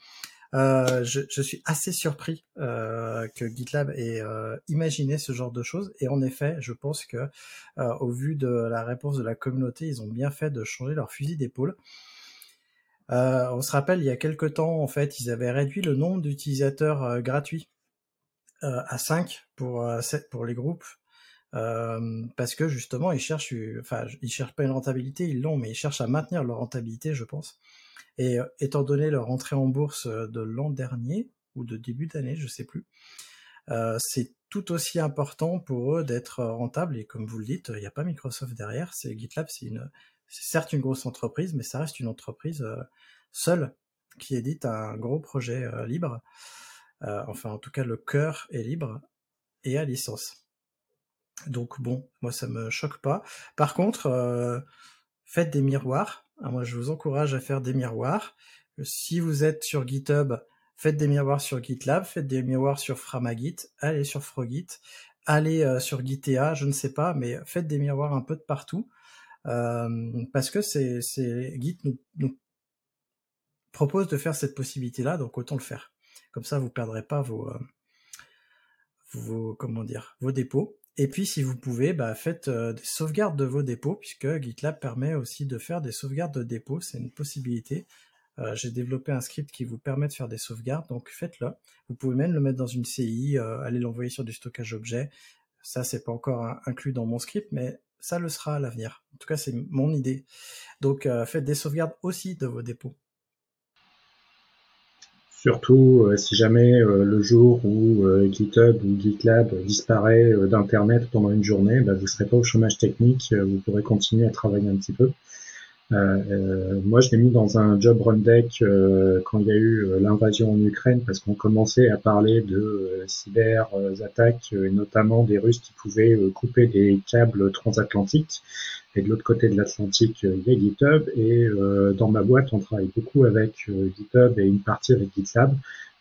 je, je, suis assez surpris que GitLab ait imaginé ce genre de choses et en effet je pense que au vu de la réponse de la communauté ils ont bien fait de changer leur fusil d'épaule. Euh, on se rappelle, il y a quelque temps, en fait, ils avaient réduit le nombre d'utilisateurs euh, gratuits euh, à 5 pour, les groupes. parce que justement, ils cherchent, ils cherchent pas une rentabilité, ils l'ont, mais ils cherchent à maintenir leur rentabilité, je pense. Et étant donné leur entrée en bourse de l'an dernier ou de début d'année, je sais plus, c'est tout aussi important pour eux d'être rentable. Et comme vous le dites, il n'y a pas Microsoft derrière, c'est GitLab, c'est une, c'est certes une grosse entreprise, mais ça reste une entreprise euh, seule qui édite un gros projet euh, libre. Euh, enfin, en tout cas, le cœur est libre et à licence. Donc bon, moi ça me choque pas. Par contre, faites des miroirs. Ah, moi, je vous encourage à faire des miroirs. Si vous êtes sur GitHub, faites des miroirs sur GitLab, faites des miroirs sur Framagit, allez sur Frogit, allez sur Gitea, je ne sais pas, mais faites des miroirs un peu de partout. Euh, parce que c'est, Git nous, propose de faire cette possibilité-là, donc autant le faire. Comme ça, vous perdrez pas vos, euh, vos comment dire, vos dépôts. Et puis, si vous pouvez, bah, faites euh, des sauvegardes de vos dépôts, puisque GitLab permet aussi de faire des sauvegardes de dépôts. C'est une possibilité. j'ai développé un script qui vous permet de faire des sauvegardes, donc faites-le. Vous pouvez même le mettre dans une CI, aller l'envoyer sur du stockage objet. Ça, c'est pas encore inclus dans mon script, mais ça le sera à l'avenir. En tout cas, c'est mon idée. Donc, euh, faites des sauvegardes aussi de vos dépôts. Surtout euh, si jamais euh, le jour où GitHub ou GitLab disparaît d'Internet pendant une journée, bah, vous ne serez pas au chômage technique, vous pourrez continuer à travailler un petit peu. Euh, euh, moi, je l'ai mis dans un job run deck euh, quand il y a eu l'invasion en Ukraine, parce qu'on commençait à parler de cyber attaques, et notamment des Russes qui pouvaient couper des câbles transatlantiques. Et de l'autre côté de l'Atlantique, il y a GitHub. Et dans ma boîte, on travaille beaucoup avec GitHub et une partie avec GitLab.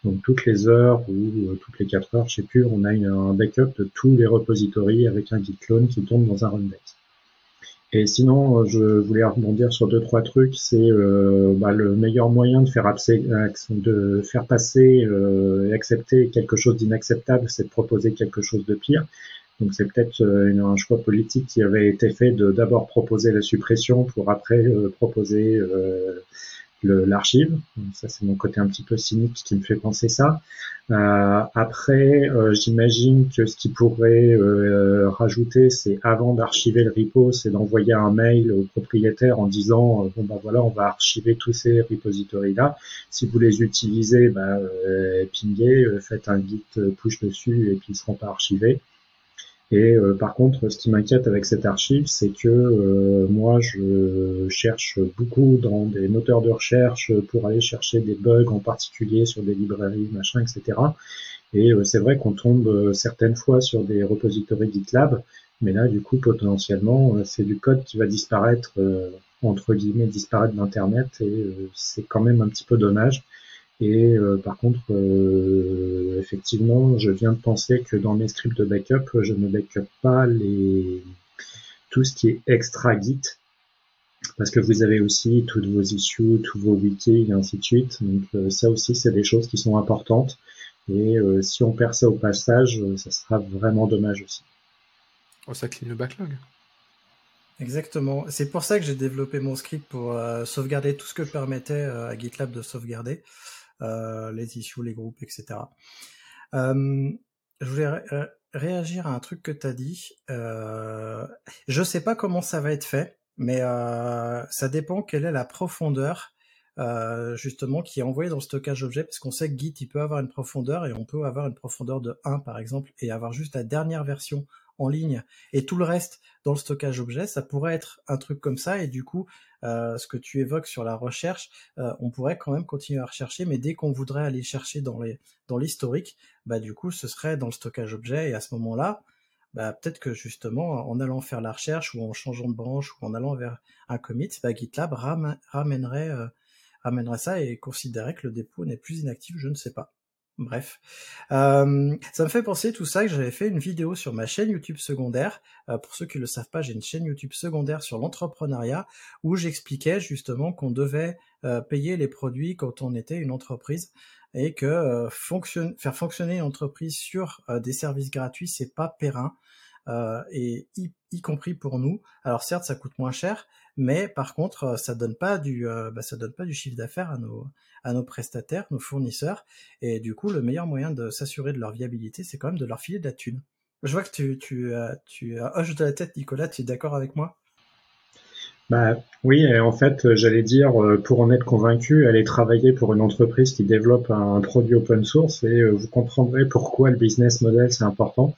Donc toutes les heures ou toutes les quatre heures, je sais plus, on a un backup de tous les repositories avec un Git clone qui tombe dans un run deck. Et sinon, euh, je voulais rebondir sur deux trois trucs. C'est euh, bah, le meilleur moyen de faire, passer euh, et accepter quelque chose d'inacceptable, c'est de proposer quelque chose de pire. Donc c'est peut-être un choix politique qui avait été fait de d'abord proposer la suppression pour après proposer l'archive. Ça, c'est mon côté un petit peu cynique qui me fait penser ça. Euh, après, euh, j'imagine que ce qui pourrait euh, rajouter, c'est avant d'archiver le repo, c'est d'envoyer un mail au propriétaire en disant bon ben voilà, on va archiver tous ces repositories là. Si vous les utilisez, bah, pingez, faites un git push dessus et puis ils seront pas archivés. Et euh, par contre, ce qui m'inquiète avec cette archive, c'est que euh, moi, je cherche beaucoup dans des moteurs de recherche pour aller chercher des bugs en particulier sur des librairies, machin, etc. Et euh, c'est vrai qu'on tombe certaines fois sur des repositories GitLab, mais là, du coup, potentiellement, c'est du code qui va disparaître, entre guillemets, disparaître d'Internet, et c'est quand même un petit peu dommage. Et euh, par contre, euh, effectivement, je viens de penser que dans mes scripts de backup, je ne backup pas les tout ce qui est extra Git, parce que vous avez aussi toutes vos issues, tous vos wikis et ainsi de suite. Donc euh, ça aussi, c'est des choses qui sont importantes. Et si on perd ça au passage, ça sera vraiment dommage aussi. Oh, ça clean le backlog. Exactement. C'est pour ça que j'ai développé mon script pour sauvegarder tout ce que permettait à GitLab de sauvegarder. Euh, les issues, les groupes, etc. Euh, je voulais réagir à un truc que tu as dit. Euh, je sais pas comment ça va être fait, mais ça dépend quelle est la profondeur justement qui est envoyée dans le stockage objet, parce qu'on sait que Git il peut avoir une profondeur et on peut avoir une profondeur de 1 par exemple et avoir juste la dernière version en ligne et tout le reste dans le stockage objet, ça pourrait être un truc comme ça. Et du coup, euh, ce que tu évoques sur la recherche, euh, on pourrait quand même continuer à rechercher, mais dès qu'on voudrait aller chercher dans les dans l'historique, bah du coup, ce serait dans le stockage objet. Et à ce moment-là, bah, peut-être que justement, en allant faire la recherche ou en changeant de branche ou en allant vers un commit, bah, GitLab ramènerait, euh, ramènerait ça et considérerait que le dépôt n'est plus inactif, je ne sais pas. Bref, euh, ça me fait penser tout ça que j'avais fait une vidéo sur ma chaîne YouTube secondaire. Euh, pour ceux qui ne le savent pas, j'ai une chaîne YouTube secondaire sur l'entrepreneuriat où j'expliquais justement qu'on devait euh, payer les produits quand on était une entreprise et que faire fonctionner une entreprise sur des services gratuits, c'est pas périn. Et y, compris pour nous. Alors certes, ça coûte moins cher, mais par contre, ça donne pas du, bah, ça donne pas du chiffre d'affaires à nos, à nos prestataires, nos fournisseurs. Et du coup, le meilleur moyen de s'assurer de leur viabilité, c'est quand même de leur filer de la thune. Je vois que tu, tu, tu hoches de la tête, Nicolas, tu es d'accord avec moi? Bah, oui, en fait, j'allais dire, pour en être convaincu, allez travailler pour une entreprise qui développe un produit open source et vous comprendrez pourquoi le business model c'est important.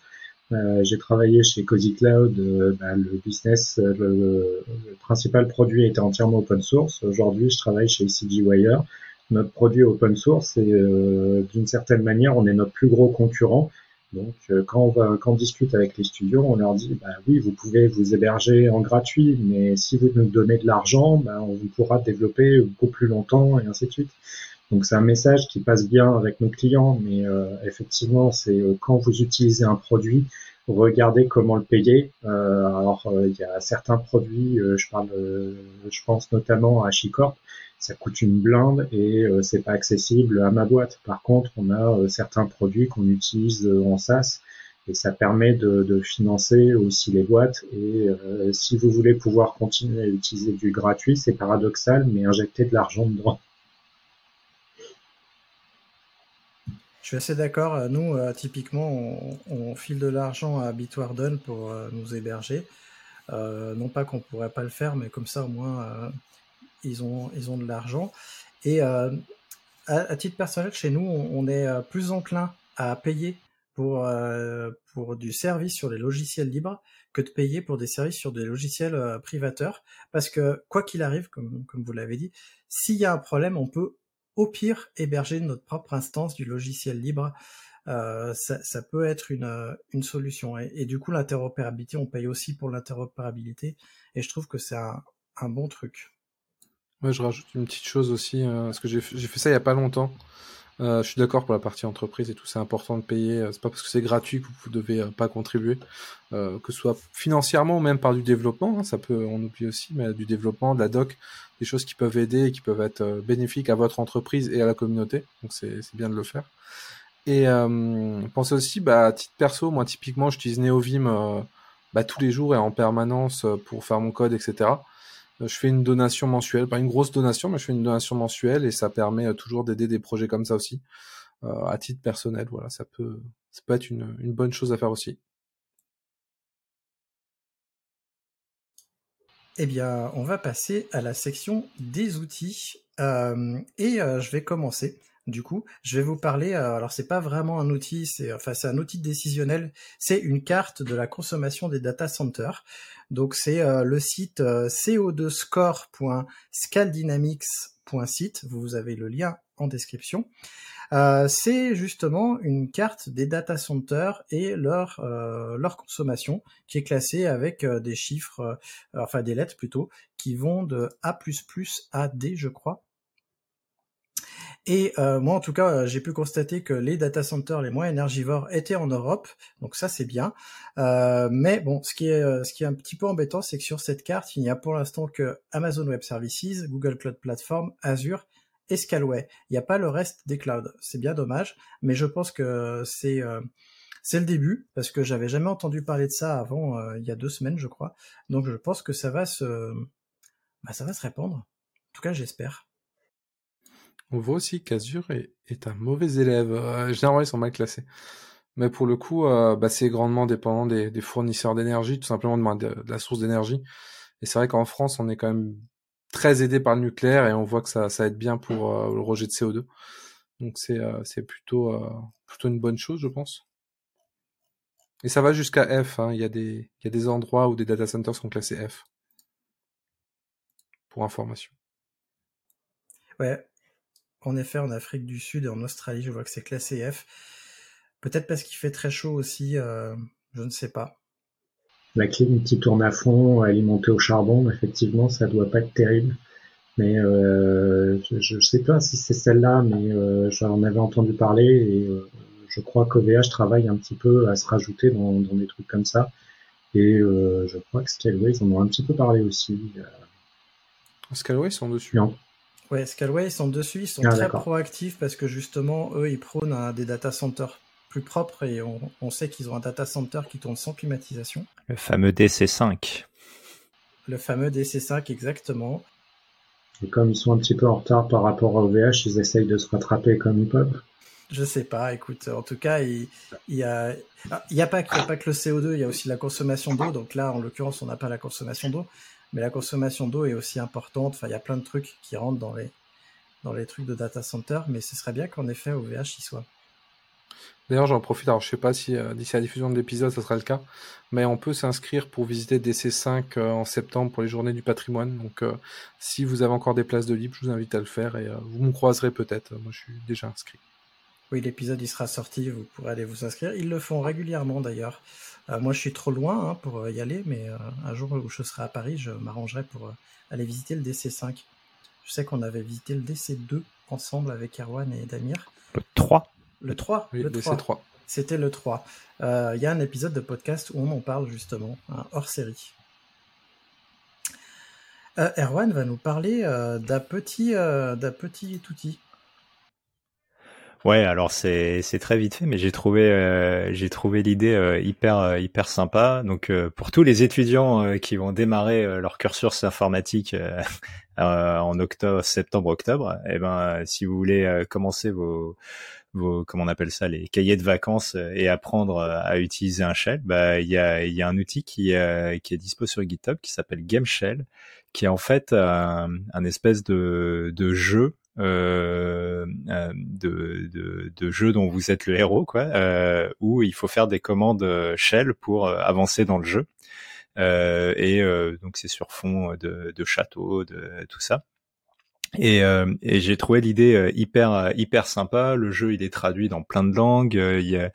Euh, j'ai travaillé chez Cozy Cloud, euh, bah, le business, le, le, principal produit était entièrement open source. Aujourd'hui, je travaille chez CGWire notre produit open source et euh, d'une certaine manière, on est notre plus gros concurrent. Donc, euh, quand on va, quand on discute avec les studios, on leur dit, bah oui, vous pouvez vous héberger en gratuit, mais si vous nous donnez de l'argent, bah, on vous pourra développer beaucoup plus longtemps et ainsi de suite. Donc, c'est un message qui passe bien avec nos clients, mais euh, effectivement, c'est quand vous utilisez un produit, regardez comment le payer. alors, il y a certains produits, je parle, je pense notamment à Chicorp, ça coûte une blinde et euh, c'est pas accessible à ma boîte. Par contre, on a euh, certains produits qu'on utilise euh, en SaaS et ça permet de, financer aussi les boîtes. Et si vous voulez pouvoir continuer à utiliser du gratuit, c'est paradoxal, mais injecter de l'argent dedans. Je suis assez d'accord. Nous, typiquement, on, file de l'argent à Bitwarden pour nous héberger. non pas qu'on pourrait pas le faire, mais comme ça, au moins, ils ont, ils ont de l'argent. Et euh, à, titre personnel, chez nous, on, est euh, plus enclin à payer pour, euh, pour du service sur les logiciels libres que de payer pour des services sur des logiciels privateurs. Parce que, quoi qu'il arrive, comme, comme vous l'avez dit, s'il y a un problème, on peut au pire héberger notre propre instance du logiciel libre. ça, ça, peut être une, une solution. Et, du coup, l'interopérabilité, on paye aussi pour l'interopérabilité. Et je trouve que c'est un, un bon truc. Ouais, je rajoute une petite chose aussi, euh, parce que j'ai fait ça il y a pas longtemps. Euh, je suis d'accord pour la partie entreprise et tout, c'est important de payer. Euh, c'est pas parce que c'est gratuit que vous devez pas contribuer, que ce soit financièrement ou même par du développement. Hein, ça peut, on oublie aussi, mais du développement, de la doc, des choses qui peuvent aider et qui peuvent être bénéfiques à votre entreprise et à la communauté. Donc c'est bien de le faire. Et pensez aussi, bah, à titre perso, moi typiquement, j'utilise Neovim bah, tous les jours et en permanence pour faire mon code, etc. Euh, je fais une donation mensuelle, pas une grosse donation, mais je fais une donation mensuelle et ça permet euh, toujours d'aider des projets comme ça aussi, euh, à titre personnel. Voilà, ça peut, ça peut être une, une bonne chose à faire aussi. Eh bien, on va passer à la section des outils. Euh, et euh, je vais commencer. Du coup, je vais vous parler. Euh, alors, c'est pas vraiment un outil, c'est enfin c'est un outil décisionnel. C'est une carte de la consommation des data centers. Donc, c'est euh, le site euh, co2score.scaldynamics.com vous avez le lien en description. Euh, c'est justement une carte des data centers et leur euh, consommation qui est classée avec euh, des chiffres, enfin des lettres plutôt, qui vont de A++ à D, je crois. Et euh, moi, en tout cas, euh, j'ai pu constater que les data centers les moins énergivores étaient en Europe, donc ça c'est bien. Euh, mais bon, ce qui est ce qui est un petit peu embêtant, c'est que sur cette carte, il n'y a pour l'instant que Amazon Web Services, Google Cloud Platform, Azure et Scalway. Il n'y a pas le reste des clouds. C'est bien dommage, mais je pense que c'est c'est le début parce que j'avais jamais entendu parler de ça avant il y a deux semaines, je crois. Donc je pense que ça va se bah, ça va se répandre. En tout cas, j'espère. On voit aussi qu'Azure est, un mauvais élève. Euh, généralement, ils sont mal classés. Mais pour le coup, euh, bah, c'est grandement dépendant des, fournisseurs d'énergie, tout simplement de, la source d'énergie. Et c'est vrai qu'en France, on est quand même très aidé par le nucléaire et on voit que ça, aide bien pour euh, le rejet de CO2. Donc c'est plutôt, plutôt une bonne chose, je pense. Et ça va jusqu'à F. Hein. Il, y a des, il y a des endroits où des data centers sont classés F. Pour information. Ouais. En effet, en Afrique du Sud et en Australie, je vois que c'est classé F. Peut-être parce qu'il fait très chaud aussi, euh, je ne sais pas. La clim qui tourne à fond, alimentée au charbon, effectivement, ça doit pas être terrible. Mais euh, je ne sais pas si c'est celle-là, mais euh, j'en avais entendu parler et euh, je crois qu'OVH travaille un petit peu à se rajouter dans, dans des trucs comme ça. Et euh, je crois que Scaleway, ils en ont un petit peu parlé aussi. Scaleway, ils sont dessus. Non. Ouais, Scaleway, ils sont dessus, ils sont Ah, très proactifs parce que justement, eux, ils prônent un des data centers plus propres et on, on sait qu'ils ont un data center qui tourne sans climatisation. Le fameux DC5. Le fameux DC5, exactement. Et comme ils sont un petit peu en retard par rapport à OVH, ils essayent de se rattraper comme ils peuvent. Je sais pas, écoute, en tout cas, il, il y a, ah, il y a pas que, il y a pas que le CO2, il y a aussi la consommation d'eau. Donc là, en l'occurrence, on n'a pas la consommation d'eau, mais la consommation d'eau est aussi importante. Enfin, il y a plein de trucs qui rentrent dans les, dans les trucs de data center, mais ce serait bien qu'en effet, OVH y soit. D'ailleurs, j'en profite. Alors, je sais pas si euh, d'ici la diffusion de l'épisode, ça sera le cas, mais on peut s'inscrire pour visiter DC5 euh, en septembre pour les Journées du Patrimoine. Donc, euh, si vous avez encore des places de libre, je vous invite à le faire et vous me croiserez peut-être. Moi, je suis déjà inscrit. Oui, l'épisode il sera sorti, vous pourrez aller vous inscrire. Ils le font régulièrement d'ailleurs. Euh, moi, je suis trop loin hein, pour euh, y aller, mais euh, un jour où je serai à Paris, je m'arrangerai pour euh, aller visiter le DC5. Je sais qu'on avait visité le DC2 ensemble avec Erwan et Damir. Le 3. Le 3 Oui, Le 3. DC3. C'était le 3. Euh, Il y a un épisode de podcast où on en parle justement, un hors série. Euh, Erwan va nous parler euh, d'un petit, euh, d'un petit outil. Ouais, alors c'est c'est très vite fait, mais j'ai trouvé euh, j'ai trouvé l'idée euh, hyper euh, hyper sympa. Donc euh, pour tous les étudiants euh, qui vont démarrer euh, leur cursus informatique en octobre, septembre, octobre, eh ben si vous voulez commencer vos vos comment on appelle ça les cahiers de vacances et apprendre à utiliser un shell, bah il y a il y a un outil qui qui est dispo sur GitHub qui s'appelle GameShell, qui est en fait un, un espèce de de jeu euh, euh, de, de, de jeu dont vous êtes le héros, quoi, euh, où il faut faire des commandes euh, shell pour euh, avancer dans le jeu. Euh, et donc c'est sur fond de, de château, de tout ça. Et, et j'ai trouvé l'idée hyper hyper sympa. Le jeu il est traduit dans plein de langues. il y a,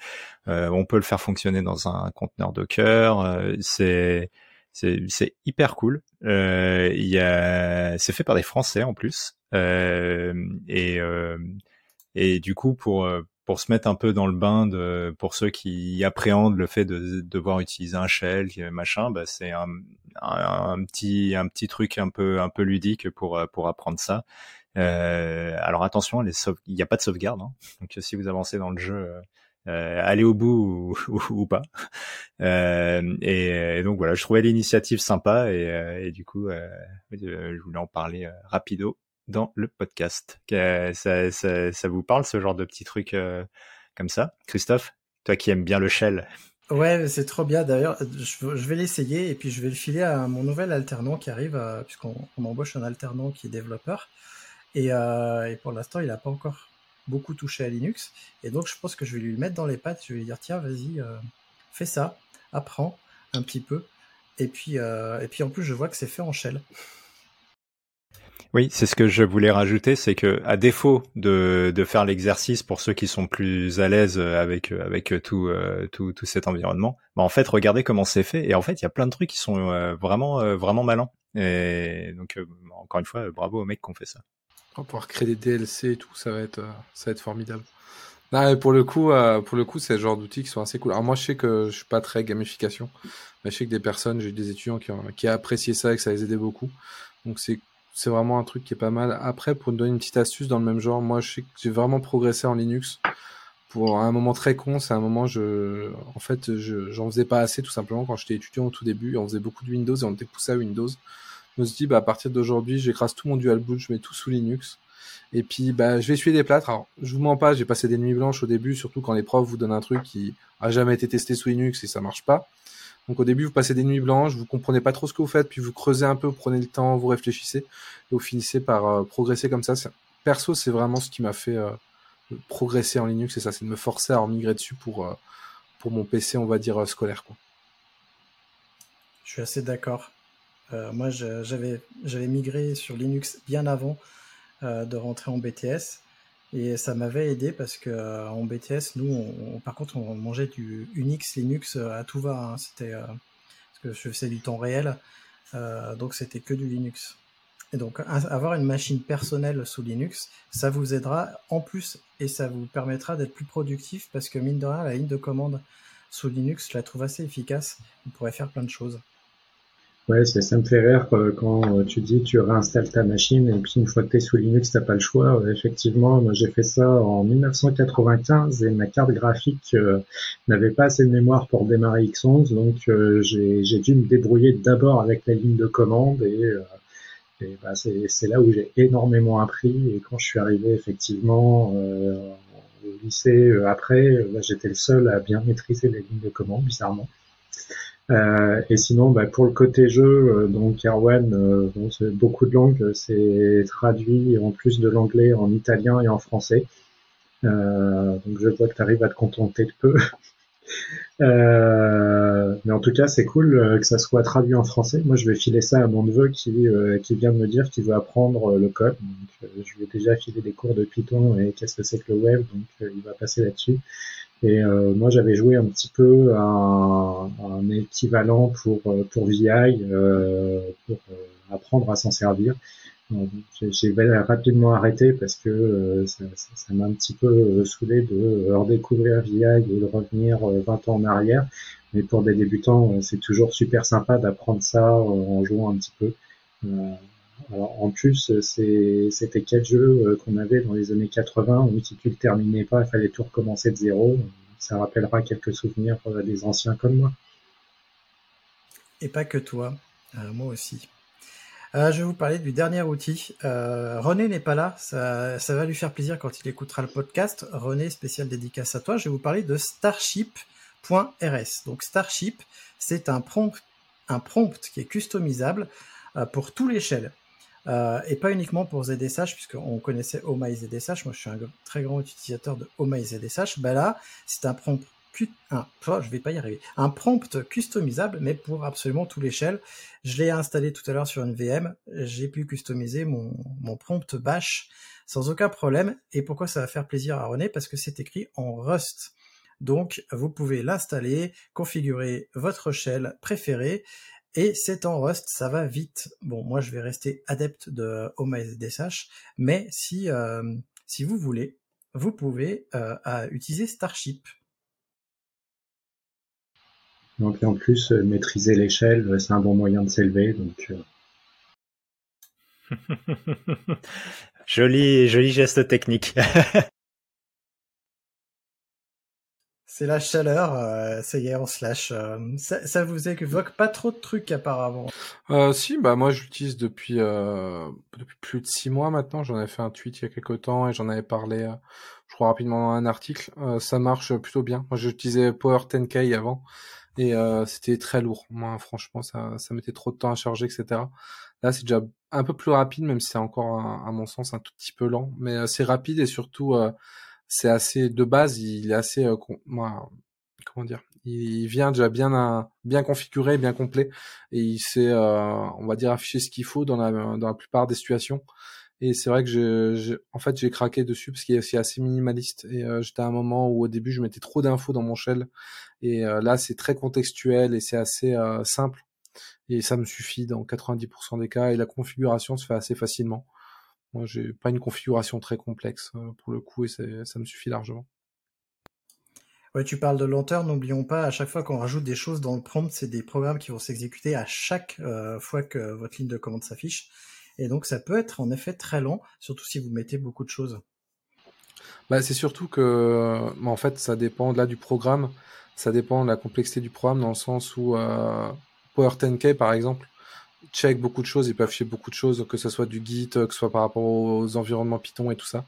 on peut le faire fonctionner dans un conteneur Docker. c'est c'est hyper cool. Euh, y a, c'est fait par des Français en plus. Euh, et euh, et du coup pour euh, pour se mettre un peu dans le bain de pour ceux qui appréhendent le fait de, de devoir utiliser un shell machin, bah c'est un, un, petit un petit truc un peu un peu ludique pour pour apprendre ça. Euh, alors attention, il n'y a pas de sauvegarde, hein. donc si vous avancez dans le jeu, euh, allez au bout ou, pas. Euh, et, donc voilà, je trouvais l'initiative sympa et, euh, et du coup, je voulais en parler rapido dans le podcast. Ça, ça, vous parle ce genre de petit truc comme ça, Christophe Toi qui aimes bien le shell. Ouais, c'est trop bien. D'ailleurs, je, vais l'essayer et puis je vais le filer à mon nouvel alternant qui arrive, puisqu'on on embauche un alternant qui est développeur. Et, et pour l'instant, il n'a pas encore beaucoup touché à Linux. Et donc, je pense que je vais lui le mettre dans les pattes. Je vais lui dire, tiens, vas-y, euh, fais ça, apprends un petit peu. Et puis, euh, et puis en plus, je vois que c'est fait en shell. Oui, c'est ce que je voulais rajouter, c'est que à défaut de, de faire l'exercice pour ceux qui sont plus à l'aise avec avec tout euh, tout, tout cet environnement, bah en fait regardez comment c'est fait et en fait il y a plein de trucs qui sont vraiment vraiment malins et donc encore une fois bravo aux mecs qui ont fait ça. On va pouvoir créer des DLC et tout, ça va être, euh, ça va être formidable. Non, mais pour le coup, euh, pour le coup, c'est le genre d'outils qui sont assez cool. Alors moi, je sais que je suis pas très gamification, mais je sais que des personnes, j'ai des étudiants qui ont, qui apprécié ça et que ça les aidait beaucoup. Donc c'est, c'est vraiment un truc qui est pas mal. Après, pour donner une petite astuce dans le même genre, moi, je sais que j'ai vraiment progressé en Linux. Pour un moment très con, c'est un moment, je, en fait, je, j'en faisais pas assez tout simplement quand j'étais étudiant au tout début. On faisait beaucoup de Windows et on était poussé à Windows. Je me suis dit, bah, à partir d'aujourd'hui, j'écrase tout mon dual boot, je mets tout sous Linux. Et puis, bah, je vais essuyer des plâtres. Alors, je vous mens pas, j'ai passé des nuits blanches au début, surtout quand les profs vous donnent un truc qui a jamais été testé sous Linux et ça marche pas. Donc, au début, vous passez des nuits blanches, vous comprenez pas trop ce que vous faites, puis vous creusez un peu, vous prenez le temps, vous réfléchissez, et vous finissez par euh, progresser comme ça. Perso, c'est vraiment ce qui m'a fait euh, progresser en Linux, c'est ça, c'est de me forcer à en migrer dessus pour, euh, pour mon PC, on va dire scolaire. Quoi. Je suis assez d'accord. Moi, j'avais migré sur Linux bien avant de rentrer en BTS. Et ça m'avait aidé parce que en BTS, nous, par contre, on mangeait du Unix, Linux à tout va. Hein. C'était parce que je faisais du temps réel, donc c'était que du Linux. Et donc, avoir une machine personnelle sous Linux, ça vous aidera en plus et ça vous permettra d'être plus productif parce que mine de rien, la ligne de commande sous Linux, je la trouve assez efficace. Vous pourrez faire plein de choses. Ouais, ça me fait rire quand euh, tu dis tu réinstalles ta machine et puis une fois que tu es sous Linux, t'as pas le choix. Effectivement, moi j'ai fait ça en 1995 et ma carte graphique euh, n'avait pas assez de mémoire pour démarrer X11, donc euh, j'ai dû me débrouiller d'abord avec la ligne de commande et bah, c'est là où j'ai énormément appris. Et quand je suis arrivé effectivement euh, au lycée euh, après, euh, bah, j'étais le seul à bien maîtriser les lignes de commande, bizarrement. Euh, et sinon, bah, pour le côté jeu, donc Erwan, euh, bon, beaucoup de langues, c'est traduit en plus de l'anglais en italien et en français. donc je vois que tu arrives à te contenter de peu. Euh, mais en tout cas, c'est cool euh, que ça soit traduit en français. Moi, je vais filer ça à mon neveu qui, euh, qui vient de me dire qu'il veut apprendre le code. Je lui ai déjà filé des cours de Python et qu'est-ce que c'est que le web. Donc, il va passer là-dessus. Et moi, j'avais joué un petit peu un, équivalent pour pour VI pour apprendre à s'en servir. J'ai rapidement arrêté parce que euh, ça m'a un petit peu euh, saoulé de redécouvrir VI et de revenir 20 euh, ans en arrière. Mais pour des débutants, c'est toujours super sympa d'apprendre ça en jouant un petit peu. En plus, c'était quatre jeux qu'on avait dans les années 80 où si tu le terminais pas, il fallait tout recommencer de zéro. Ça rappellera quelques souvenirs des anciens comme moi. Et pas que toi, moi aussi. Euh, je vais vous parler du dernier outil. Euh, René n'est pas là, ça, va lui faire plaisir quand il écoutera le podcast. René, spécial dédicace à toi. Je vais vous parler de Starship.rs. Donc Starship, c'est un prompt, un prompt qui est customisable euh, pour tout l'échelle. Euh, et pas uniquement pour ZSH, puisqu'on connaissait OMA ZSH. Moi, je suis un très grand utilisateur de OMA ZSH. Ben là, c'est un prompt un, oh, je vais pas y arriver, un prompt customisable, mais pour absolument tout l'échelle. Je l'ai installé tout à l'heure sur une VM. J'ai pu customiser mon, mon prompt bash sans aucun problème. Et pourquoi ça va faire plaisir à René? Parce que c'est écrit en Rust. Donc, vous pouvez l'installer, configurer votre shell préféré, et c'est en Rust, ça va vite. Bon, moi, je vais rester adepte de OMSDSH, mais si, euh, si vous voulez, vous pouvez euh, utiliser Starship. Donc en plus, euh, maîtriser l'échelle, euh, c'est un bon moyen de s'élever. Donc euh. joli, joli geste technique. c'est la chaleur, ça y est, on se lâche. ça, ça, vous évoque pas trop de trucs apparemment. Euh, si, bah moi je l'utilise depuis depuis plus de six mois maintenant. J'en ai fait un tweet il y a quelques temps et j'en avais parlé, je crois rapidement dans un article. ça marche plutôt bien. Moi j'utilisais Power 10K avant et euh, c'était très lourd. Moi, franchement, ça, ça mettait trop de temps à charger, etc. Là, c'est déjà un peu plus rapide, même si c'est encore, à mon sens, un tout petit peu lent. Mais euh, c'est rapide et surtout, euh, c'est assez de base. Il est assez, moi, comment dire, il vient déjà bien, bien configuré, bien complet, et il sait, on va dire, afficher ce qu'il faut dans la, dans la plupart des situations. Et c'est vrai que je, en fait, j'ai craqué dessus parce qu'il est aussi assez minimaliste. Et euh, j'étais à un moment où au début, je mettais trop d'infos dans mon shell. Et euh, là, c'est très contextuel et c'est assez euh, simple. Et ça me suffit dans 90% des cas. Et la configuration se fait assez facilement. Moi, j'ai pas une configuration très complexe pour le coup et ça me suffit largement. Ouais, tu parles de lenteur, n'oublions pas, à chaque fois qu'on rajoute des choses dans le prompt, c'est des programmes qui vont s'exécuter à chaque fois que votre ligne de commande s'affiche. Et donc ça peut être en effet très lent, surtout si vous mettez beaucoup de choses. Bah, c'est surtout que, en fait, ça dépend là du programme, ça dépend de la complexité du programme dans le sens où euh, Power 10K par exemple check beaucoup de choses, il peut afficher beaucoup de choses, que ce soit du Git, que ce soit par rapport aux environnements Python et tout ça.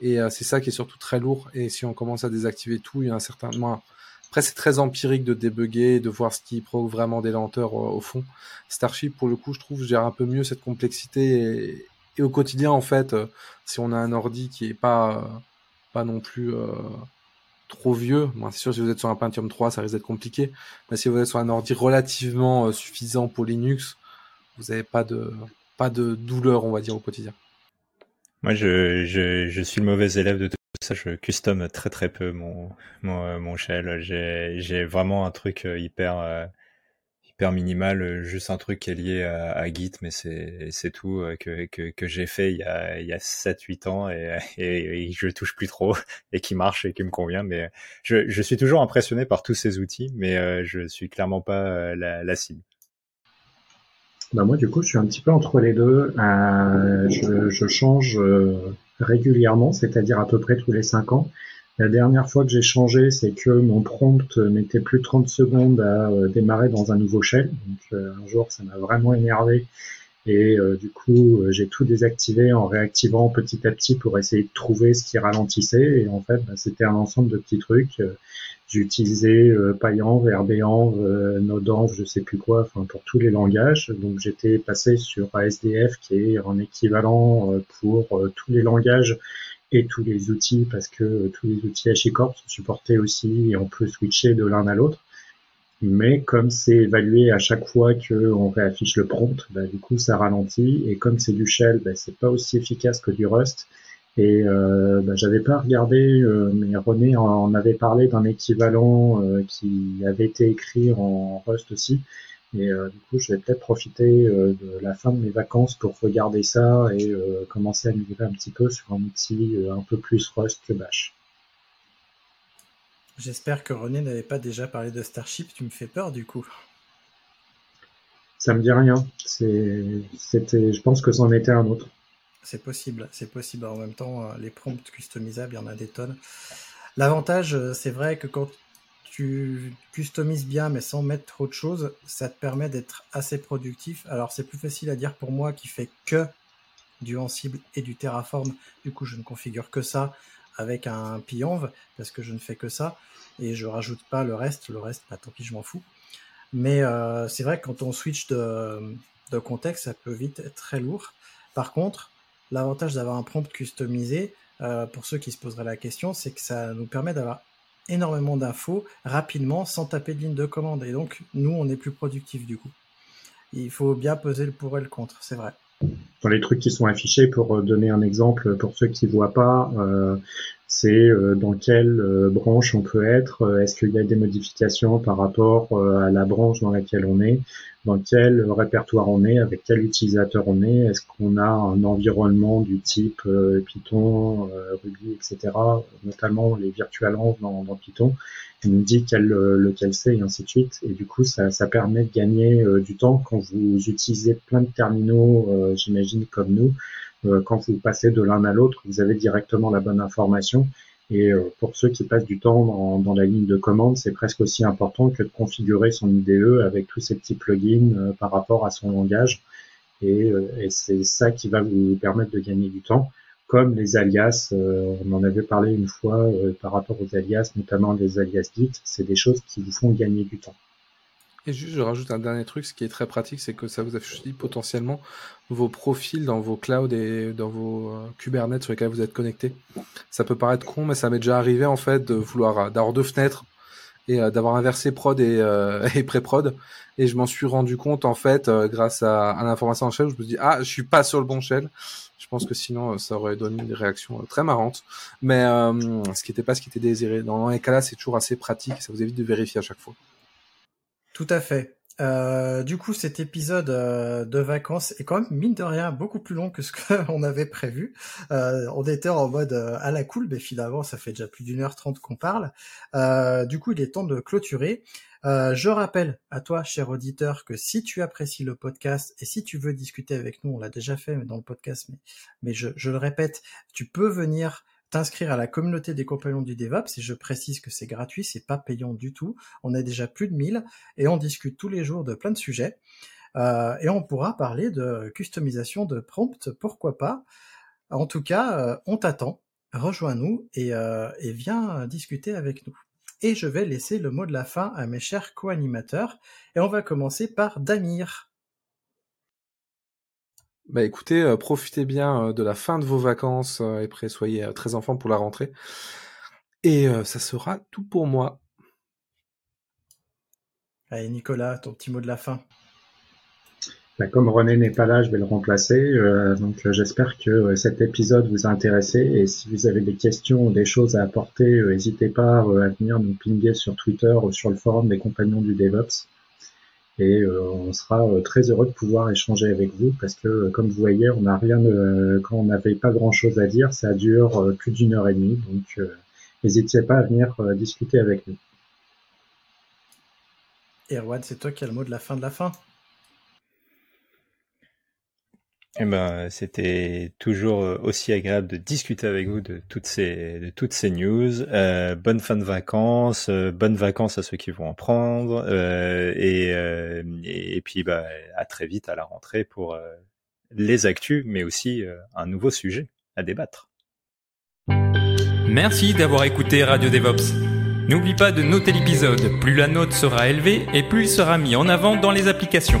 Et euh, c'est ça qui est surtout très lourd. Et si on commence à désactiver tout, il y a un certain. Après, c'est très empirique de débugger, de voir ce qui provoque vraiment des lenteurs euh, au fond. Starship, pour le coup, je trouve, gère un peu mieux cette complexité. Et, au quotidien, en fait, euh, si on a un ordi qui est pas, euh, pas non plus trop vieux, c'est sûr si vous êtes sur un Pentium 3, ça risque d'être compliqué. Mais si vous êtes sur un ordi relativement suffisant pour Linux, vous n'avez pas de pas de douleur, on va dire, au quotidien. Moi, je, je, suis le mauvais élève de tout ça. Je custom très très peu mon mon, mon shell. J'ai vraiment un truc hyper hyper minimal, euh, juste un truc qui est lié à, Git, mais c'est tout euh, que, que, que j'ai fait il y a il y a 7 8 ans et, et, je touche plus trop et qui marche et qui me convient mais je, je suis toujours impressionné par tous ces outils mais euh, je suis clairement pas la, la cible. Bah moi du coup je suis un petit peu entre les deux. Euh, je, je change régulièrement, c'est-à-dire à peu près tous les 5 ans. La dernière fois que j'ai changé, c'est que mon prompt mettait plus de 30 secondes à euh, démarrer dans un nouveau shell. Donc euh, un jour, ça m'a vraiment énervé. Et euh, du coup, j'ai tout désactivé en réactivant petit à petit pour essayer de trouver ce qui ralentissait. Et en fait, bah, c'était un ensemble de petits trucs. J'ai utilisé euh, Pyenv, RBenv, Nodenv, je sais plus quoi, enfin pour tous les langages. Donc j'étais passé sur ASDF qui est un équivalent pour tous les langages et tous les outils parce que tous les outils HashiCorp sont supportés aussi et on peut switcher de l'un à l'autre. Mais comme c'est évalué à chaque fois qu'on réaffiche le prompt, bah, du coup ça ralentit et comme c'est du shell, bah, c'est pas aussi efficace que du Rust. Et euh, bah, j'avais pas regardé, euh, mais René en avait parlé d'un équivalent euh, qui avait été écrit en Rust aussi. Et euh, du coup, je vais peut-être profiter euh, de la fin de mes vacances pour regarder ça et euh, commencer à migrer un petit peu sur un outil un peu plus Rust que Bash. J'espère que René n'avait pas déjà parlé de Starship. Tu me fais peur du coup. Ça me dit rien. C'était, je pense que c'en était un autre. C'est possible, c'est possible. En même temps, les prompts customisables, il y en a des tonnes. L'avantage, c'est vrai que quand tu customises bien mais sans mettre trop de choses, ça te permet d'être assez productif. Alors c'est plus facile à dire pour moi qui fait que du Ansible et du Terraform. Du coup, je ne configure que ça avec un Pyenv parce que je ne fais que ça et je rajoute pas le reste. Le reste, bah, tant pis, je m'en fous. Mais euh, c'est vrai que quand on switch de, contexte, ça peut vite être très lourd. Par contre, l'avantage d'avoir un prompt customisé, euh, pour ceux qui se poseraient la question, c'est que ça nous permet d'avoir énormément d'infos rapidement sans taper de ligne de commande. Et donc, nous, on est plus productif du coup. Il faut bien peser le pour et le contre, c'est vrai. Dans les trucs qui sont affichés, pour euh, donner un exemple pour ceux qui voient pas, euh, c'est euh, dans quelle branche on peut être, est-ce qu'il y a des modifications par rapport à la branche dans laquelle on est, dans quel répertoire on est, avec quel utilisateur on est, est-ce qu'on a un environnement du type euh, Python, euh, Ruby, etc., notamment les virtualenv dans, dans Python, il nous dit quel, euh, lequel c'est et ainsi de suite. Et du coup, ça, ça permet de gagner du temps quand vous utilisez plein de terminaux, j'imagine comme nous, quand vous passez de l'un à l'autre, vous avez directement la bonne information et euh, pour ceux qui passent du temps dans, la ligne de commande, c'est presque aussi important que de configurer son IDE avec tous ces petits plugins euh, par rapport à son langage. Et, euh, et c'est ça qui va vous permettre de gagner du temps, comme les alias. on en avait parlé une fois par rapport aux alias, notamment les alias Git. C'est des choses qui vous font gagner du temps. Et juste, je rajoute un dernier truc, ce qui est très pratique, c'est que ça vous affiche potentiellement vos profils dans vos clouds et dans vos euh, Kubernetes sur lesquels vous êtes connectés. Ça peut paraître con, mais ça m'est déjà arrivé en fait de vouloir euh, d'avoir deux fenêtres et euh, d'avoir inversé prod et, et pré-prod. Et je m'en suis rendu compte en fait grâce à, l'information en shell. Je me dit ah, je suis pas sur le bon shell. Je pense que sinon ça aurait donné une réaction très marrante. Mais ce qui n'était pas ce qui était désiré. Dans les cas-là, c'est toujours assez pratique. Ça vous évite de vérifier à chaque fois. Tout à fait. Euh, du coup, cet épisode euh, de vacances est quand même mine de rien beaucoup plus long que ce qu'on avait prévu. Euh, on était en mode à la cool, mais finalement, ça fait déjà plus d'une heure trente qu'on parle. du coup, il est temps de clôturer. je rappelle à toi, cher auditeur, que si tu apprécies le podcast et si tu veux discuter avec nous, on l'a déjà fait dans le podcast, mais, je le répète, tu peux venir t'inscrire à la communauté des compagnons du DevOps et je précise que c'est gratuit, c'est pas payant du tout. On a déjà plus de 1000 et on discute tous les jours de plein de sujets. Euh, et on pourra parler de customisation de prompt, pourquoi pas. En tout cas, euh, on t'attend, rejoins-nous et, euh, et viens discuter avec nous. Et je vais laisser le mot de la fin à mes chers co-animateurs et on va commencer par Damir. Bah écoutez, euh, profitez bien euh, de la fin de vos vacances euh, et soyez très enfants pour la rentrée. Et euh, ça sera tout pour moi. Allez, Nicolas, ton petit mot de la fin. Bah, comme René n'est pas là, je vais le remplacer. Euh, donc euh, j'espère que cet épisode vous a intéressé et si vous avez des questions ou des choses à apporter, n'hésitez pas à venir nous pinguer sur Twitter ou sur le forum des compagnons du DevOps. Et on sera très heureux de pouvoir échanger avec vous parce que comme vous voyez, on n'a rien quand on n'avait pas grand chose à dire, ça dure plus d'une heure et demie. Donc n'hésitez pas à venir discuter avec nous. Erwan, c'est toi qui as le mot de la fin de la fin. Eh ben, c'était toujours euh, aussi agréable de discuter avec vous de toutes ces, de toutes ces news. Euh, bonne fin de vacances, euh, bonnes vacances à ceux qui vont en prendre, et, et, puis bah, à très vite à la rentrée pour les actus, mais aussi un nouveau sujet à débattre. Merci d'avoir écouté Radio DevOps. N'oublie pas de noter l'épisode, plus la note sera élevée et plus il sera mis en avant dans les applications.